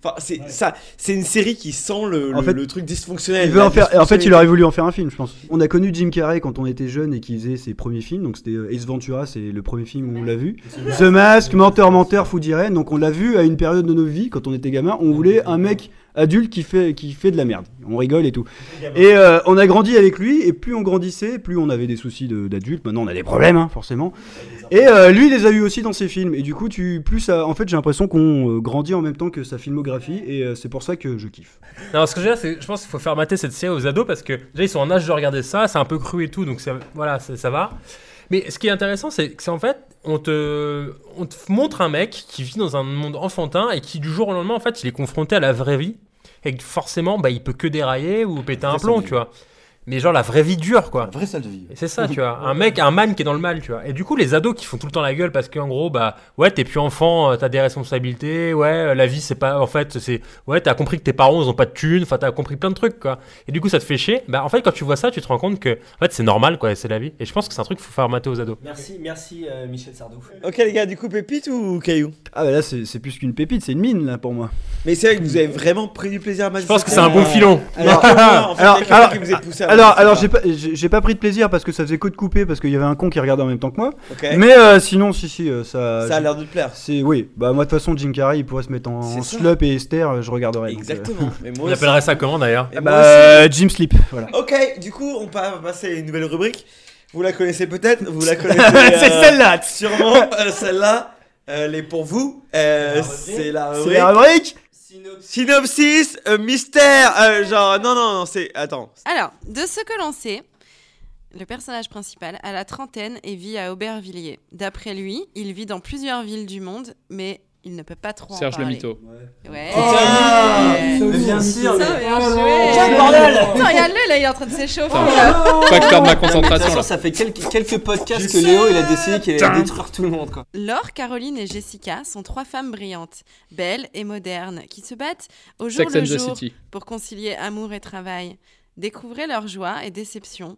[SPEAKER 7] Enfin, c'est ça, c'est une série qui sent le,
[SPEAKER 19] En
[SPEAKER 7] le-
[SPEAKER 19] fait,
[SPEAKER 7] le truc dysfonctionnel.
[SPEAKER 19] Il veut en faire, en fait, il aurait voulu en faire un film, je pense. On a connu Jim Carrey quand on était jeune et qu'il faisait ses premiers films. Donc c'était euh, Ace Ventura, c'est le premier film où on l'a vu. The Mask, Menteur, Menteur, Fou d'Irène. Donc on l'a vu à une période de nos vies quand on était gamin. On voulait un mec adulte qui fait, qui fait de la merde. On rigole et tout. Et euh, on a grandi avec lui. Et plus on grandissait, plus on avait des soucis de- d'adulte. Maintenant on a des problèmes, hein, forcément. Et euh, lui, il les a eu aussi dans ses films. Et du coup, tu, plus ça, en fait, j'ai l'impression qu'on euh, grandit en même temps que sa filmographie. Et euh, c'est pour ça que je kiffe.
[SPEAKER 12] Non, ce que je veux dire, c'est je pense qu'il faut faire mater cette série aux ados parce que déjà ils sont en âge de regarder ça, c'est un peu cru et tout, donc ça, voilà, ça, ça va. Mais ce qui est intéressant, c'est que c'est en fait, on te, on te montre un mec qui vit dans un monde enfantin et qui du jour au lendemain, en fait, il est confronté à la vraie vie et que forcément, bah, il peut que dérailler ou péter un plomb, tu vois. Mais genre la vraie vie dure, quoi.
[SPEAKER 19] vraie salle de vie.
[SPEAKER 12] Et c'est ça, tu [laughs] vois. Un mec, un man qui est dans le mal, tu vois. Et du coup, les ados qui font tout le temps la gueule parce qu'en gros, bah, ouais, t'es plus enfant, euh, t'as des responsabilités, ouais, euh, la vie, c'est pas, en fait, c'est, ouais, t'as compris que tes parents, ils ont pas de thunes, enfin, t'as compris plein de trucs, quoi. Et du coup, ça te fait chier. Bah, en fait, quand tu vois ça, tu te rends compte que, en fait, c'est normal, quoi, c'est la vie. Et je pense que c'est un truc qu'il faut faire mater aux ados.
[SPEAKER 11] Merci, merci euh, Michel Sardou.
[SPEAKER 7] Ok, les gars, du coup, pépite ou caillou?
[SPEAKER 19] Ah bah là, c'est c'est plus qu'une pépite, c'est une mine là pour moi.
[SPEAKER 7] Mais c'est vrai que vous avez vraiment pris du plaisir à
[SPEAKER 12] Je pense que c'est un bon filon.
[SPEAKER 7] Alors,
[SPEAKER 19] Alors, alors,
[SPEAKER 7] il y a quelqu'un
[SPEAKER 19] alors, alors, alors, j'ai pas, j'ai j'ai pas pris de plaisir parce que ça faisait que de couper parce qu'il y avait un con qui regardait en même temps que moi. Mais euh, sinon, si si, euh, ça.
[SPEAKER 7] Ça a l'air de te plaire.
[SPEAKER 19] C'est oui. Bah moi de toute façon, Jim Carrey, il pourrait se mettre en, en slop et Esther, euh, je regarderais. donc, euh.
[SPEAKER 7] Exactement. [laughs] Mais moi
[SPEAKER 12] On
[SPEAKER 7] aussi.
[SPEAKER 12] appellerait ça comment d'ailleurs
[SPEAKER 19] Bah, Jim Sleep, voilà.
[SPEAKER 7] Ok, du coup, on va passer à une nouvelle rubrique. Vous la connaissez peut-être, vous la [laughs] connaissez.
[SPEAKER 19] C'est
[SPEAKER 7] euh,
[SPEAKER 19] celle-là.
[SPEAKER 7] Sûrement, euh, celle-là. Elle est pour vous. Euh, c'est la
[SPEAKER 19] C'est
[SPEAKER 7] rubrique.
[SPEAKER 19] la rubrique.
[SPEAKER 7] Synopsis, euh, mystère. euh, genre, non, non, non, c'est. Attends.
[SPEAKER 9] Alors, de ce que l'on sait, le personnage principal a la trentaine et vit à Aubervilliers. D'après lui, il vit dans plusieurs villes du monde, mais il ne peut pas trop en
[SPEAKER 10] Serge
[SPEAKER 9] parler.
[SPEAKER 10] le mytho.
[SPEAKER 9] Ouais.
[SPEAKER 19] Ah,
[SPEAKER 9] Ouais.
[SPEAKER 12] bien sûr.
[SPEAKER 9] Bien
[SPEAKER 12] Oh,
[SPEAKER 9] joué.
[SPEAKER 11] Tiens, bordel
[SPEAKER 9] Attends, regarde-le, là, il est en train de s'échauffer.
[SPEAKER 10] Ma
[SPEAKER 11] De [laughs] toute
[SPEAKER 10] concentration
[SPEAKER 11] façon,
[SPEAKER 10] là.
[SPEAKER 11] ça fait quelques, quelques podcasts que Léo il a décidé qu'il allait détruire tout le monde quoi.
[SPEAKER 9] Laure, Caroline et Jessica sont trois femmes brillantes, belles et modernes, qui se battent au jour
[SPEAKER 10] Sex
[SPEAKER 9] le jour
[SPEAKER 10] City.
[SPEAKER 9] pour concilier amour et travail. Découvrez leur joie et déception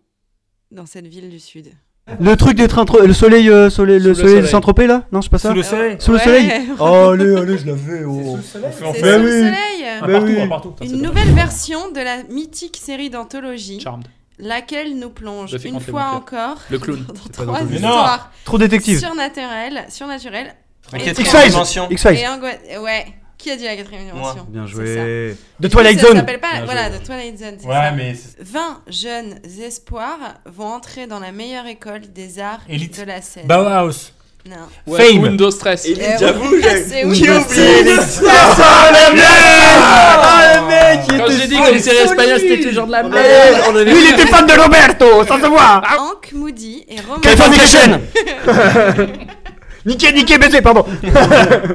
[SPEAKER 9] dans cette ville du Sud.
[SPEAKER 19] Le truc des trains, le soleil, euh, soleil, le
[SPEAKER 10] Sous le
[SPEAKER 19] soleil de
[SPEAKER 10] soleil.
[SPEAKER 19] Saint-Tropez là? Non, c'est pas ça.
[SPEAKER 12] Sous le soleil.
[SPEAKER 19] Sous le
[SPEAKER 9] Ouais.
[SPEAKER 19] soleil. [laughs] Oh, allez, allez, je l'avais. Oh.
[SPEAKER 12] On fait en
[SPEAKER 9] C'est
[SPEAKER 12] fait.
[SPEAKER 9] sous
[SPEAKER 19] Bah
[SPEAKER 9] le
[SPEAKER 19] oui.
[SPEAKER 9] soleil
[SPEAKER 12] Un
[SPEAKER 19] Bah
[SPEAKER 12] partout,
[SPEAKER 19] oui.
[SPEAKER 12] un partout.
[SPEAKER 9] Une nouvelle version de la mythique série d'anthologie,
[SPEAKER 10] Charmed.
[SPEAKER 9] laquelle nous plonge
[SPEAKER 10] Buffy
[SPEAKER 9] une
[SPEAKER 10] contre les
[SPEAKER 9] fois
[SPEAKER 10] vampires.
[SPEAKER 9] encore
[SPEAKER 10] Le clown.
[SPEAKER 9] dans trois.
[SPEAKER 12] Mais non.
[SPEAKER 9] histoires
[SPEAKER 19] Trop détective.
[SPEAKER 9] surnaturelles, surnaturelles et
[SPEAKER 19] X-Files.
[SPEAKER 11] dimension.
[SPEAKER 19] X-Files.
[SPEAKER 9] Et Ouais. Qui a dit la quatrième dimension
[SPEAKER 19] Bien
[SPEAKER 9] C'est
[SPEAKER 19] joué.
[SPEAKER 9] ça.
[SPEAKER 19] De Twilight
[SPEAKER 9] Ça
[SPEAKER 19] Zone.
[SPEAKER 9] s'appelle pas.
[SPEAKER 12] Bien
[SPEAKER 9] Voilà, de Twilight Zone.
[SPEAKER 12] Ouais,
[SPEAKER 9] ça.
[SPEAKER 12] mais. c'est-
[SPEAKER 9] 20 jeunes espoirs vont entrer dans la meilleure école des arts
[SPEAKER 12] Élite.
[SPEAKER 9] de la scène.
[SPEAKER 12] Bauhaus.
[SPEAKER 9] Non.
[SPEAKER 10] Ouais,
[SPEAKER 12] Fame.
[SPEAKER 10] Windows Stress.
[SPEAKER 7] Élite,
[SPEAKER 9] Eh
[SPEAKER 7] j'avoue, [laughs] j'ai oublié les
[SPEAKER 19] Ah, le mec Ah, le mec il
[SPEAKER 10] Quand j'ai dit que les séries espagnoles c'était toujours de la merde.
[SPEAKER 19] Lui, il était fan de Roberto, ça se voit
[SPEAKER 9] Hank Moody et Roman.
[SPEAKER 19] Californication [laughs] [laughs] Niqué, niqué, baiser, pardon [laughs]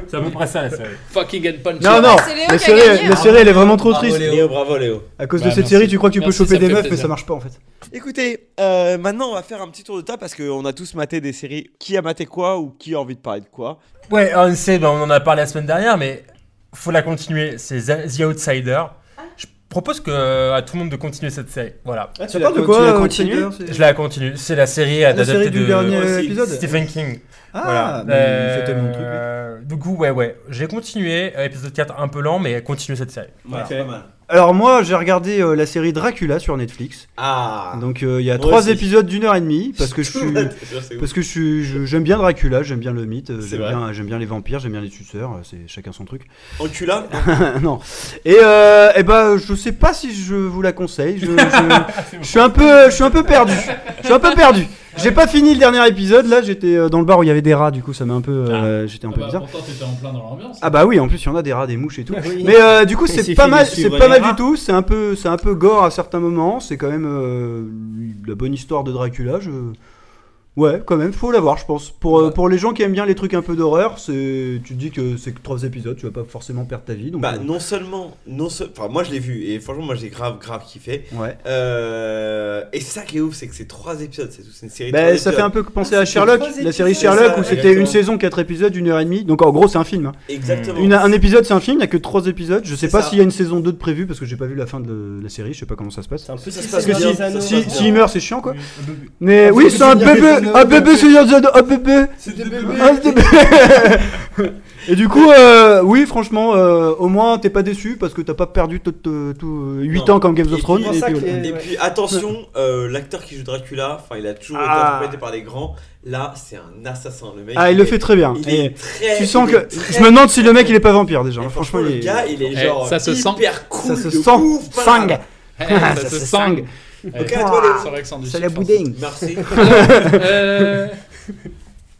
[SPEAKER 12] C'est à peu près ça la série.
[SPEAKER 10] Fucking and punch.
[SPEAKER 19] Non, non,
[SPEAKER 9] c'est Léo
[SPEAKER 19] la
[SPEAKER 9] qui a
[SPEAKER 19] série,
[SPEAKER 9] gagné,
[SPEAKER 19] la
[SPEAKER 9] hein.
[SPEAKER 19] série, elle est vraiment trop triste.
[SPEAKER 11] Léo.
[SPEAKER 7] Léo, bravo Léo.
[SPEAKER 19] À cause
[SPEAKER 12] Bah,
[SPEAKER 19] de cette
[SPEAKER 12] merci.
[SPEAKER 19] série, tu crois que tu peux choper
[SPEAKER 10] ça
[SPEAKER 19] des
[SPEAKER 10] fait
[SPEAKER 19] meufs, mais
[SPEAKER 10] plaisir.
[SPEAKER 19] ça marche pas en fait.
[SPEAKER 7] Écoutez, euh, maintenant on va faire un petit tour de table parce qu'on a tous maté des séries. Qui a maté quoi ou qui a envie de parler de quoi?
[SPEAKER 12] Ouais, on sait, ben, on en a parlé la semaine dernière, mais faut la continuer. C'est The The Outsider. Je propose que, à tout le monde de continuer cette série. Voilà.
[SPEAKER 19] Tu parles de quoi,
[SPEAKER 11] tu l'as
[SPEAKER 19] euh,
[SPEAKER 11] continué
[SPEAKER 12] Je la continue. C'est la série à
[SPEAKER 19] La série
[SPEAKER 12] adaptée
[SPEAKER 19] du
[SPEAKER 12] de
[SPEAKER 19] dernier épisode
[SPEAKER 12] Stephen King.
[SPEAKER 19] Ah,
[SPEAKER 12] voilà.
[SPEAKER 19] mais il fait tellement de trucs, lui.
[SPEAKER 12] Euh, Du coup, ouais, ouais. J'ai continué. euh, Épisode 4 un peu lent, mais continue cette série.
[SPEAKER 7] Voilà, c'est pas mal.
[SPEAKER 19] Alors moi, j'ai regardé euh, la série Dracula sur Netflix.
[SPEAKER 7] Ah
[SPEAKER 19] Donc euh, il y a
[SPEAKER 7] Moi
[SPEAKER 19] trois
[SPEAKER 7] aussi.
[SPEAKER 19] épisodes d'une heure et demie parce que je [laughs] suis parce que je suis je- j'aime bien Dracula, j'aime bien le mythe, euh,
[SPEAKER 7] C'est
[SPEAKER 19] j'aime
[SPEAKER 7] vrai.
[SPEAKER 19] bien j'aime bien les vampires, j'aime bien les suceurs, euh, c'est chacun son truc.
[SPEAKER 7] Encula [laughs]
[SPEAKER 19] non. Et euh, eh ben je sais pas si je vous la conseille, je, je- [laughs] je suis un peu je suis un peu perdu. Je suis un peu perdu. J'ai pas fini le dernier épisode là, j'étais euh, dans le bar où il y avait des rats du coup ça m'a un peu euh, j'étais un peu bizarre.
[SPEAKER 10] pourtant t'étais en plein dans l'ambiance.
[SPEAKER 19] Ah bah oui, en plus il y en a des rats, des mouches et tout.
[SPEAKER 11] Oui.
[SPEAKER 19] Mais euh, du coup c'est
[SPEAKER 11] suffit
[SPEAKER 19] pas
[SPEAKER 11] de
[SPEAKER 19] mal, c'est
[SPEAKER 11] suivre
[SPEAKER 19] pas
[SPEAKER 11] les
[SPEAKER 19] mal
[SPEAKER 11] rats.
[SPEAKER 19] du tout. C'est un peu, c'est un peu gore à certains moments. C'est quand même euh, la bonne histoire de Dracula. Je... Ouais, quand même, faut la voir, je pense. Pour, euh, pour les gens qui aiment bien les trucs un peu d'horreur, c'est, tu te dis que c'est que trois épisodes, tu vas pas forcément perdre ta vie. Donc,
[SPEAKER 7] Bah
[SPEAKER 19] euh,
[SPEAKER 7] non seulement, non enfin moi je l'ai vu et franchement moi j'ai grave grave kiffé.
[SPEAKER 19] Ouais.
[SPEAKER 7] Euh, et c'est ça qui est ouf, c'est que c'est trois épisodes, c'est une série. de
[SPEAKER 19] Bah, ça fait un peu penser
[SPEAKER 7] Ah,
[SPEAKER 19] à Sherlock, la série. Sherlock où c'était une saison, quatre épisodes, d'une heure et demie. Donc en gros c'est un film. hein.
[SPEAKER 7] Exactement.
[SPEAKER 19] Une- un épisode c'est un film, il y a que trois épisodes. Je sais pas s'il y a une saison 2 de prévu parce que j'ai pas vu la fin de la série, je sais pas comment ça se passe.
[SPEAKER 11] C'est un petit
[SPEAKER 7] Ça se
[SPEAKER 19] Parce
[SPEAKER 7] passe
[SPEAKER 19] que si,
[SPEAKER 7] passe
[SPEAKER 19] s'il meurt c'est chiant quoi. Mais oui c'est un bébé,
[SPEAKER 11] Anneaux,
[SPEAKER 19] bébé
[SPEAKER 11] bébé.
[SPEAKER 19] Des Anneaux, un bébé.
[SPEAKER 7] C'est des bébés.
[SPEAKER 19] Ah, c'est bébé. [laughs] Et du coup, euh, oui, franchement, euh, au moins t'es pas déçu parce que t'as pas perdu tout, tout, tout, 8
[SPEAKER 7] Non.
[SPEAKER 19] ans comme Games of Thrones.
[SPEAKER 7] puis-
[SPEAKER 19] et puis
[SPEAKER 11] que
[SPEAKER 19] voilà.
[SPEAKER 11] les-
[SPEAKER 7] Et puis attention, [laughs] euh, l'acteur qui joue Dracula, enfin il a toujours été
[SPEAKER 19] Ah.
[SPEAKER 7] interprété par des grands. Là, c'est un assassin, le mec.
[SPEAKER 19] Ah, il le fait très bien.
[SPEAKER 7] Il
[SPEAKER 19] Et
[SPEAKER 7] est très.
[SPEAKER 19] tu sens
[SPEAKER 7] il
[SPEAKER 19] que
[SPEAKER 7] est très-
[SPEAKER 19] je me demande si le mec il est pas vampire déjà.
[SPEAKER 7] Et franchement,
[SPEAKER 19] Franchement,
[SPEAKER 7] le
[SPEAKER 19] il est-
[SPEAKER 7] gars, il est
[SPEAKER 10] Eh,
[SPEAKER 7] genre
[SPEAKER 10] ça se sent.
[SPEAKER 7] hyper cool.
[SPEAKER 19] ça se
[SPEAKER 7] de
[SPEAKER 19] sent
[SPEAKER 7] ouf,
[SPEAKER 19] sang. [laughs]
[SPEAKER 10] Eh, ça se sang. Ouais,
[SPEAKER 19] Ah,
[SPEAKER 10] c'est vrai que c'est du
[SPEAKER 19] C'est la boudin.
[SPEAKER 7] Merci. [laughs]
[SPEAKER 10] Euh,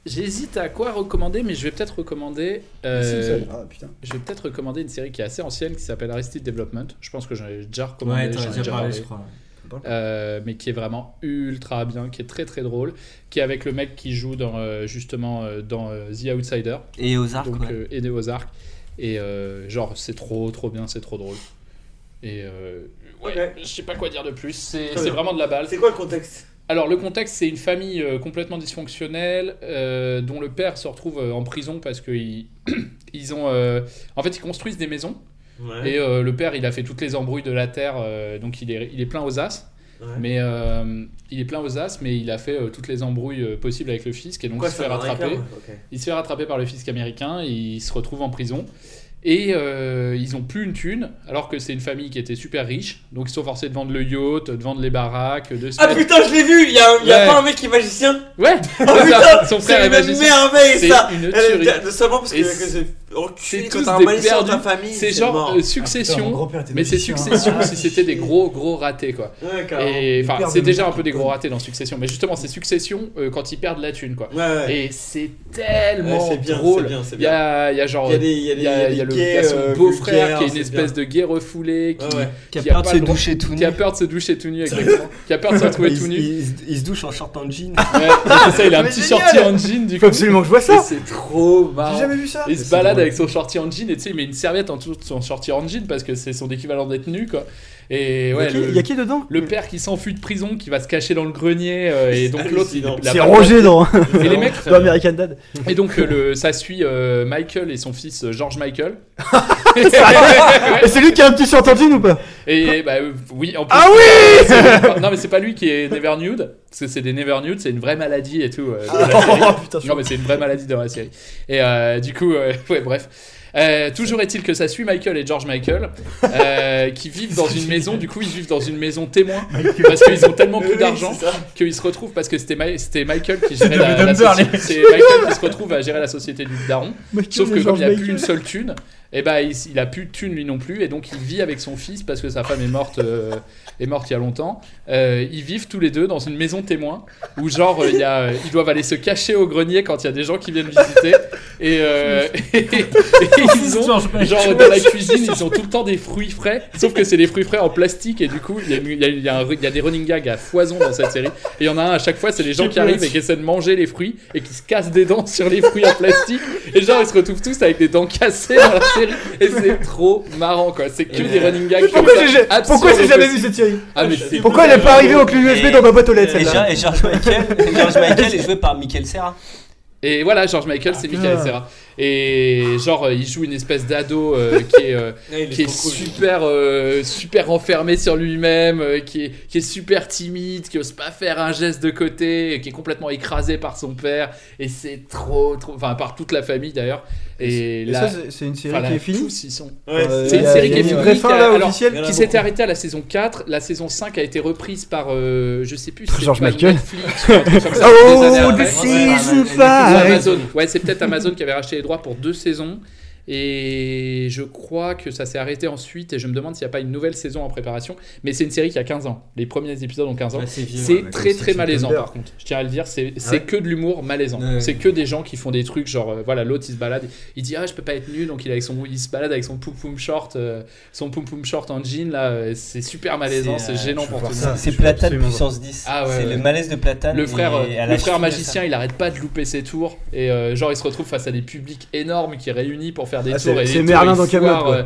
[SPEAKER 10] J'hésite à quoi recommander, mais je vais peut-être recommander. euh,
[SPEAKER 19] Ah putain.
[SPEAKER 10] je vais peut-être recommander une série qui est assez ancienne qui s'appelle Arrested Development. Je pense que j'en ai déjà recommandé.
[SPEAKER 12] Ouais, t'en as
[SPEAKER 10] j'en ai
[SPEAKER 12] déjà parlé,
[SPEAKER 10] parlé.
[SPEAKER 12] je crois.
[SPEAKER 10] Euh, mais qui est vraiment ultra bien, qui est très très drôle, qui est avec le mec qui joue dans euh, justement euh, dans euh, The Outsider
[SPEAKER 11] Et aux arcs,
[SPEAKER 10] donc,
[SPEAKER 11] ouais.
[SPEAKER 10] euh, et des Ozarks. Et euh, genre c'est trop trop bien, c'est trop drôle. Et euh, ouais, je sais pas quoi dire de plus. C'est vraiment de la balle.
[SPEAKER 7] C'est quoi le contexte?
[SPEAKER 10] Alors le contexte, c'est une famille euh, complètement dysfonctionnelle euh, dont le père se retrouve en prison parce qu'ils [clears throat] ils ont, euh, en fait, ils construisent des maisons.
[SPEAKER 7] Ouais.
[SPEAKER 10] Et euh, le père, il a fait toutes les embrouilles de la terre, donc il est, il est plein aux as.
[SPEAKER 7] Ouais.
[SPEAKER 10] Mais il est plein aux as, mais il a fait toutes les embrouilles possibles avec le fisc et donc
[SPEAKER 7] Quoi,
[SPEAKER 10] il se fait rattraper. Il se fait rattraper par le fisc américain et il se retrouve en prison. Et euh, ils ont plus une thune, alors que c'est une famille qui était super riche. Donc ils sont forcés de vendre le yacht, de vendre les baraques, de se
[SPEAKER 7] Ah
[SPEAKER 10] mettre-
[SPEAKER 7] putain, je l'ai vu, il y a, un- il y a
[SPEAKER 10] Ouais.
[SPEAKER 7] pas un mec qui est magicien
[SPEAKER 10] Ouais,
[SPEAKER 7] Oh [laughs]
[SPEAKER 10] c'est
[SPEAKER 7] putain,
[SPEAKER 10] Son
[SPEAKER 7] c'est
[SPEAKER 10] frère est
[SPEAKER 7] une
[SPEAKER 10] magicien.
[SPEAKER 7] merveille
[SPEAKER 10] C'est
[SPEAKER 7] ça
[SPEAKER 10] une tuerie.
[SPEAKER 7] Seulement parce que
[SPEAKER 10] Et c'est-
[SPEAKER 7] c'est
[SPEAKER 10] C'est
[SPEAKER 7] enculé quand
[SPEAKER 10] tous
[SPEAKER 7] t'as un
[SPEAKER 10] des
[SPEAKER 7] magicien dans
[SPEAKER 10] perdus.
[SPEAKER 7] famille.
[SPEAKER 10] C'est genre
[SPEAKER 7] mort.
[SPEAKER 10] euh, succession,
[SPEAKER 19] grand-père était
[SPEAKER 10] mais c'est
[SPEAKER 19] magicien.
[SPEAKER 10] succession
[SPEAKER 19] Ah,
[SPEAKER 10] si c'était des gros gros ratés quoi.
[SPEAKER 7] Ouais, carrément.
[SPEAKER 10] Et
[SPEAKER 19] Le
[SPEAKER 10] enfin,
[SPEAKER 19] père
[SPEAKER 10] c'est
[SPEAKER 19] de
[SPEAKER 10] déjà un peu des gros ratés dans Succession, mais justement c'est Succession euh, quand ils perdent la thune quoi.
[SPEAKER 7] Ouais, ouais.
[SPEAKER 10] Et c'est tellement
[SPEAKER 7] Ouais, c'est bien,
[SPEAKER 10] drôle.
[SPEAKER 7] c'est bien, c'est
[SPEAKER 10] Il y a, il y a genre,
[SPEAKER 7] Il y a des- il y a des-
[SPEAKER 10] il y a- il y a
[SPEAKER 7] des
[SPEAKER 10] le- il y a son
[SPEAKER 7] euh,
[SPEAKER 10] beau-frère qui est une espèce
[SPEAKER 7] bien.
[SPEAKER 10] de gay refoulé, qui,
[SPEAKER 7] Ouais, ouais.
[SPEAKER 11] Qui a peur de se doucher tout nu.
[SPEAKER 10] qui a peur de se doucher tout nu, exactement. qui a peur de se retrouver
[SPEAKER 11] il,
[SPEAKER 10] tout nu.
[SPEAKER 11] il- il se douche en short en jean.
[SPEAKER 10] Ouais, c'est ça, il a un [laughs] petit shorty en jean du
[SPEAKER 19] Faut
[SPEAKER 10] coup.
[SPEAKER 19] absolument que je vois
[SPEAKER 10] Et
[SPEAKER 19] ça.
[SPEAKER 10] C'est trop marrant.
[SPEAKER 19] J'ai jamais vu ça.
[SPEAKER 10] Il se balade avec son shorty en jean et tu sais, il met une serviette en dessous de son shorty en jean parce que c'est son équivalent d'être nu quoi. Et ouais,
[SPEAKER 19] qui-
[SPEAKER 10] le-
[SPEAKER 19] y a qui dedans
[SPEAKER 10] Le père qui s'enfuit de prison, qui va se cacher dans le grenier euh, et donc l'autre. il- il
[SPEAKER 19] C'est Roger dans, [laughs]
[SPEAKER 10] Et les mecs.
[SPEAKER 19] dans American Dad.
[SPEAKER 10] Et donc euh, le, ça suit euh, Michael et son fils George Michael. [laughs] [laughs]
[SPEAKER 19] Et c'est lui qui a un petit jean ou pas?
[SPEAKER 10] Et bah oui, en plus.
[SPEAKER 19] Ah oui
[SPEAKER 10] Non mais c'est pas lui qui est Never Nude, parce que c'est des Never Nude, c'est une vraie maladie et tout. euh, de la
[SPEAKER 19] Oh,
[SPEAKER 10] série.
[SPEAKER 19] putain,
[SPEAKER 10] non mais c'est une vraie maladie dans la série. Et euh, du coup, euh, ouais bref. Euh, toujours est-il que ça suit Michael et George Michael euh, qui vivent dans une maison. Du coup, ils vivent dans une maison témoin parce qu'ils ont tellement plus d'argent qu'ils se retrouvent parce que c'était Ma- c'était Michael qui gérait la,
[SPEAKER 8] Dumb
[SPEAKER 10] la
[SPEAKER 8] Dumber,
[SPEAKER 10] soci-
[SPEAKER 8] les-
[SPEAKER 10] c'est Michael qui se retrouve à gérer la société du daron.
[SPEAKER 19] Michael
[SPEAKER 10] Sauf que comme
[SPEAKER 19] George
[SPEAKER 10] il n'y a plus une seule thune, et ben il, il a plus de thune lui non plus, et donc il vit avec son fils parce que sa femme est morte, euh, est morte il y a longtemps. Euh, ils vivent tous les deux dans une maison témoin où genre il y a, ils doivent aller se cacher au grenier quand il y a des gens qui viennent visiter. Et, euh, et- [laughs] [laughs] et ils ont genre dans la cuisine ils ont tout le temps des fruits frais, sauf que c'est des fruits frais en plastique et du coup il y a, il y a- il y a un- il y a des running gags à foison dans cette série. Et il y en a un à chaque fois, c'est les gens qui arrivent et qui essaient de manger les fruits et qui se cassent des dents sur les fruits en plastique. Et genre ils se retrouvent tous avec des dents cassées dans la série. Et c'est trop marrant quoi. C'est que des running gags.
[SPEAKER 19] Pourquoi j'ai pourquoi jamais vu cette série
[SPEAKER 10] Ah, mais c'est
[SPEAKER 19] Pourquoi elle n'est pas arrivée au clé USB
[SPEAKER 11] Et-
[SPEAKER 19] dans ma boîte aux lettres
[SPEAKER 11] Et, George- et George Michael, et George Michael est joué par Michael Serra.
[SPEAKER 10] Et voilà, George Michael, c'est
[SPEAKER 19] Ah,
[SPEAKER 10] Michael. Serra. Et genre, euh, il joue une espèce d'ado euh, [laughs] qui est, euh,
[SPEAKER 7] Ouais, est
[SPEAKER 10] est
[SPEAKER 7] cool.
[SPEAKER 10] super, euh, super renfermé sur lui-même, euh, qui, est, qui est super timide, qui ose pas faire un geste de côté, qui est complètement écrasé par son père. Et c'est trop, trop. Enfin, par toute la famille d'ailleurs. Et,
[SPEAKER 19] Et
[SPEAKER 10] là,
[SPEAKER 19] ça, c'est- une série qui est finie
[SPEAKER 10] sont.
[SPEAKER 19] Ouais,
[SPEAKER 10] c'est une série qui
[SPEAKER 19] a
[SPEAKER 10] est finie, qui qui s'était arrêtée à la saison 4. La saison 5 a été reprise par, euh, je sais plus,
[SPEAKER 19] George Michael.
[SPEAKER 10] Netflix [laughs]
[SPEAKER 19] Oh, the season
[SPEAKER 10] Ou
[SPEAKER 19] five.
[SPEAKER 10] Amazon. Ouais, c'est peut-être Amazon qui avait racheté les droits pour deux saisons. Et je crois que ça s'est arrêté ensuite. Et je me demande s'il n'y a pas une nouvelle saison en préparation. Mais c'est une série qui a 15 ans. Les premiers épisodes ont 15 ans.
[SPEAKER 11] Ouais, c'est Ouais,
[SPEAKER 10] très très malaisant par contre. Je tiens à le dire. C'est
[SPEAKER 11] ouais
[SPEAKER 10] que de l'humour malaisant.
[SPEAKER 11] Ouais.
[SPEAKER 10] C'est que des gens qui font des trucs genre euh, voilà l'autre il se balade. Il dit ah je peux pas être nu donc il, est avec son, il se balade avec son poum poum short. euh, son poum poum short en jean là. C'est super malaisant. C'est
[SPEAKER 11] euh,
[SPEAKER 10] gênant pour tout le monde.
[SPEAKER 11] ça. C'est Platane puissance 10.
[SPEAKER 10] Ah ouais,
[SPEAKER 11] c'est
[SPEAKER 10] ouais.
[SPEAKER 11] le malaise de Platane.
[SPEAKER 10] Le frère, le frère magicien, il arrête pas de louper ses tours et genre il se retrouve face à des publics énormes qui réunissent pour faire des
[SPEAKER 19] Ah,
[SPEAKER 10] tours
[SPEAKER 19] c'est-
[SPEAKER 10] tours,
[SPEAKER 19] Merlin dans
[SPEAKER 10] foirent,
[SPEAKER 19] quoi.
[SPEAKER 10] euh,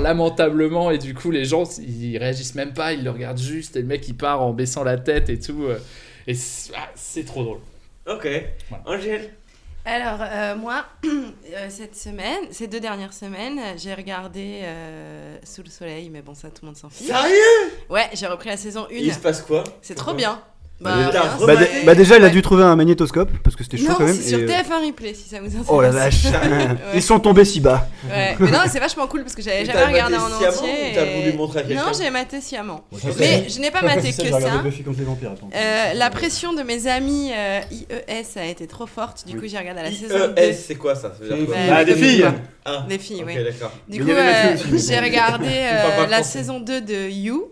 [SPEAKER 10] lamentablement et du coup les gens ils réagissent même pas, ils le regardent juste et le mec il part en baissant la tête et tout euh, et c'est ah, c'est trop drôle.
[SPEAKER 7] Ok. Angèle
[SPEAKER 9] Alors, euh, moi, [clears throat] euh, cette semaine, ces deux dernières semaines, j'ai regardé euh, Sous le soleil, mais bon, ça, tout le monde s'en fiche.
[SPEAKER 7] Sérieux?
[SPEAKER 9] Ouais, j'ai repris la saison 1.
[SPEAKER 7] Et il se passe quoi?
[SPEAKER 9] C'est trop bien.
[SPEAKER 19] Bah,
[SPEAKER 9] Bah,
[SPEAKER 19] bah, bah, déjà, il a dû trouver un magnétoscope parce que c'était chaud
[SPEAKER 9] Non,
[SPEAKER 19] quand même.
[SPEAKER 9] c'est sur
[SPEAKER 19] et, euh,
[SPEAKER 9] TF1 Replay, si ça vous intéresse.
[SPEAKER 19] Oh la vache,
[SPEAKER 9] Ouais. [laughs]
[SPEAKER 19] ils sont tombés si bas.
[SPEAKER 9] Ouais, mais non, c'est vachement cool parce que j'avais jamais regardé
[SPEAKER 7] maté
[SPEAKER 9] en
[SPEAKER 7] sciemment
[SPEAKER 9] entier.
[SPEAKER 7] ou t'as
[SPEAKER 9] et-
[SPEAKER 7] voulu montrer à quelqu'un
[SPEAKER 9] Non, j'ai maté sciemment.
[SPEAKER 19] Ouais,
[SPEAKER 9] mais je n'ai pas maté que ça.
[SPEAKER 19] Buffy contre les vampires, attends.
[SPEAKER 9] Euh, la pression de mes amis euh, IES a été trop forte. Du coup, j'ai regardé la saison 2.
[SPEAKER 7] IES, c'est quoi ça? Ça veut dire quoi? Ah, des filles. Ah,
[SPEAKER 9] Des filles, oui. Du coup, j'ai regardé [laughs] la saison 2 de You.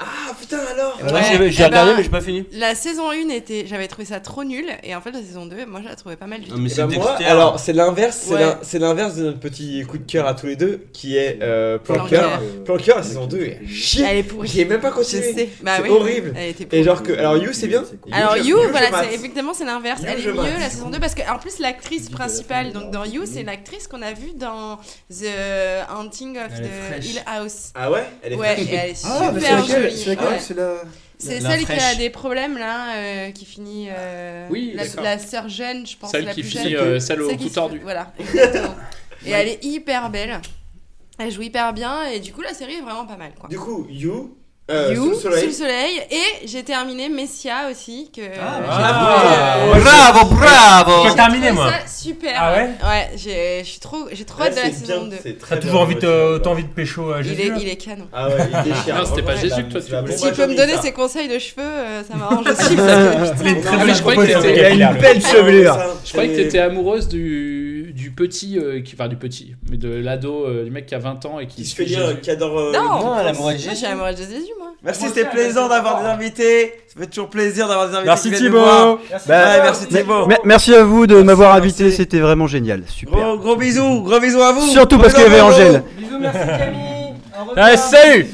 [SPEAKER 7] Ah putain alors
[SPEAKER 11] Ah, moi, j'ai- j'ai
[SPEAKER 9] eh
[SPEAKER 11] regardé,
[SPEAKER 9] ben,
[SPEAKER 11] mais j'ai pas fini.
[SPEAKER 9] La saison 1 était, j'avais trouvé ça trop nul, et en fait la saison 2, moi je la trouvais pas mal du tout.
[SPEAKER 11] mais
[SPEAKER 7] Eh ben, moi, alors c'est l'inverse, c'est
[SPEAKER 9] Ouais.
[SPEAKER 7] l'in- c'est l'inverse de notre petit coup de cœur à tous les deux, qui est euh, Plan cœur.
[SPEAKER 9] cœur.
[SPEAKER 7] Plan cœur, la saison 2 est chier.
[SPEAKER 9] Elle est pourrie.
[SPEAKER 7] J'ai même pas continué.
[SPEAKER 9] Bah
[SPEAKER 7] c'est
[SPEAKER 9] oui,
[SPEAKER 7] horrible.
[SPEAKER 9] elle était
[SPEAKER 7] Et genre que, alors You c'est bien.
[SPEAKER 9] Alors You, voilà, effectivement c'est l'inverse. Elle est mieux
[SPEAKER 7] mate.
[SPEAKER 9] la saison 2 parce qu'en plus l'actrice principale donc dans You, c'est l'actrice qu'on a vue dans The Haunting of the. Hill House.
[SPEAKER 7] Ah ouais? Elle est
[SPEAKER 9] Ouais,
[SPEAKER 19] Ah,
[SPEAKER 9] super
[SPEAKER 19] C'est laquelle
[SPEAKER 9] ouais.
[SPEAKER 19] C'est la.
[SPEAKER 9] C'est
[SPEAKER 11] La
[SPEAKER 9] celle qui a des problèmes là, euh, qui finit. euh,
[SPEAKER 10] Oui,
[SPEAKER 9] la, la sœur jeune, je pense.
[SPEAKER 10] Celle
[SPEAKER 9] la
[SPEAKER 10] qui
[SPEAKER 9] plus
[SPEAKER 10] finit,
[SPEAKER 9] jeune.
[SPEAKER 10] euh, celle au cou tordu.
[SPEAKER 9] Voilà, exactement. [laughs] et elle est hyper belle. Elle joue hyper bien et du coup la série est vraiment pas mal quoi.
[SPEAKER 7] Du coup You, euh,
[SPEAKER 9] You,
[SPEAKER 7] sous le soleil.
[SPEAKER 9] Soleil. et j'ai terminé Messia aussi que
[SPEAKER 8] Ah,
[SPEAKER 9] j'ai
[SPEAKER 8] bravo.
[SPEAKER 9] euh,
[SPEAKER 11] Bravo, bravo.
[SPEAKER 8] J'ai terminé, moi.
[SPEAKER 9] ça super.
[SPEAKER 8] Ah ouais
[SPEAKER 9] Ouais, j'ai je suis trop j'ai trop
[SPEAKER 7] Ouais,
[SPEAKER 9] hâte de la
[SPEAKER 7] c'est
[SPEAKER 9] saison
[SPEAKER 7] bien,
[SPEAKER 9] 2.
[SPEAKER 7] c'est très
[SPEAKER 8] T'as toujours envie de, envie de pécho à
[SPEAKER 9] Il
[SPEAKER 8] Jésus
[SPEAKER 9] est,
[SPEAKER 8] là
[SPEAKER 9] il est canon.
[SPEAKER 7] Ah ouais, il déchire. [laughs]
[SPEAKER 10] Non, c'était pas Jésus que toi, tu
[SPEAKER 7] la
[SPEAKER 10] voulais.
[SPEAKER 7] bombe
[SPEAKER 9] S'il peut me donner ses conseils de cheveux, euh, ça m'arrange [laughs] aussi.
[SPEAKER 10] je croyais que
[SPEAKER 19] Il a une belle chevelure.
[SPEAKER 10] Je croyais que t'étais amoureuse du, du petit, euh, qui, enfin du petit, mais de l'ado, euh, du mec qui a 20 ans et qui
[SPEAKER 7] Qui se fait
[SPEAKER 10] Jésus.
[SPEAKER 7] qui adore. euh,
[SPEAKER 9] Non,
[SPEAKER 11] Non, amoureuse de
[SPEAKER 9] moi, je suis
[SPEAKER 11] Jésus.
[SPEAKER 9] amoureuse de Jésus, moi.
[SPEAKER 7] Merci, c'était plaisant d'avoir des invités. Ça fait toujours plaisir d'avoir des invités.
[SPEAKER 19] Merci
[SPEAKER 7] qui viennent nous
[SPEAKER 19] Thibaut. Bah,
[SPEAKER 7] Ouais, merci Thibaut.
[SPEAKER 19] Merci à vous de
[SPEAKER 7] Merci,
[SPEAKER 19] m'avoir
[SPEAKER 7] merci.
[SPEAKER 19] invité, c'était vraiment génial, super.
[SPEAKER 7] Gros, gros bisous, gros bisous à vous.
[SPEAKER 19] Surtout parce qu'il y avait. Angèle.
[SPEAKER 8] Allez, salut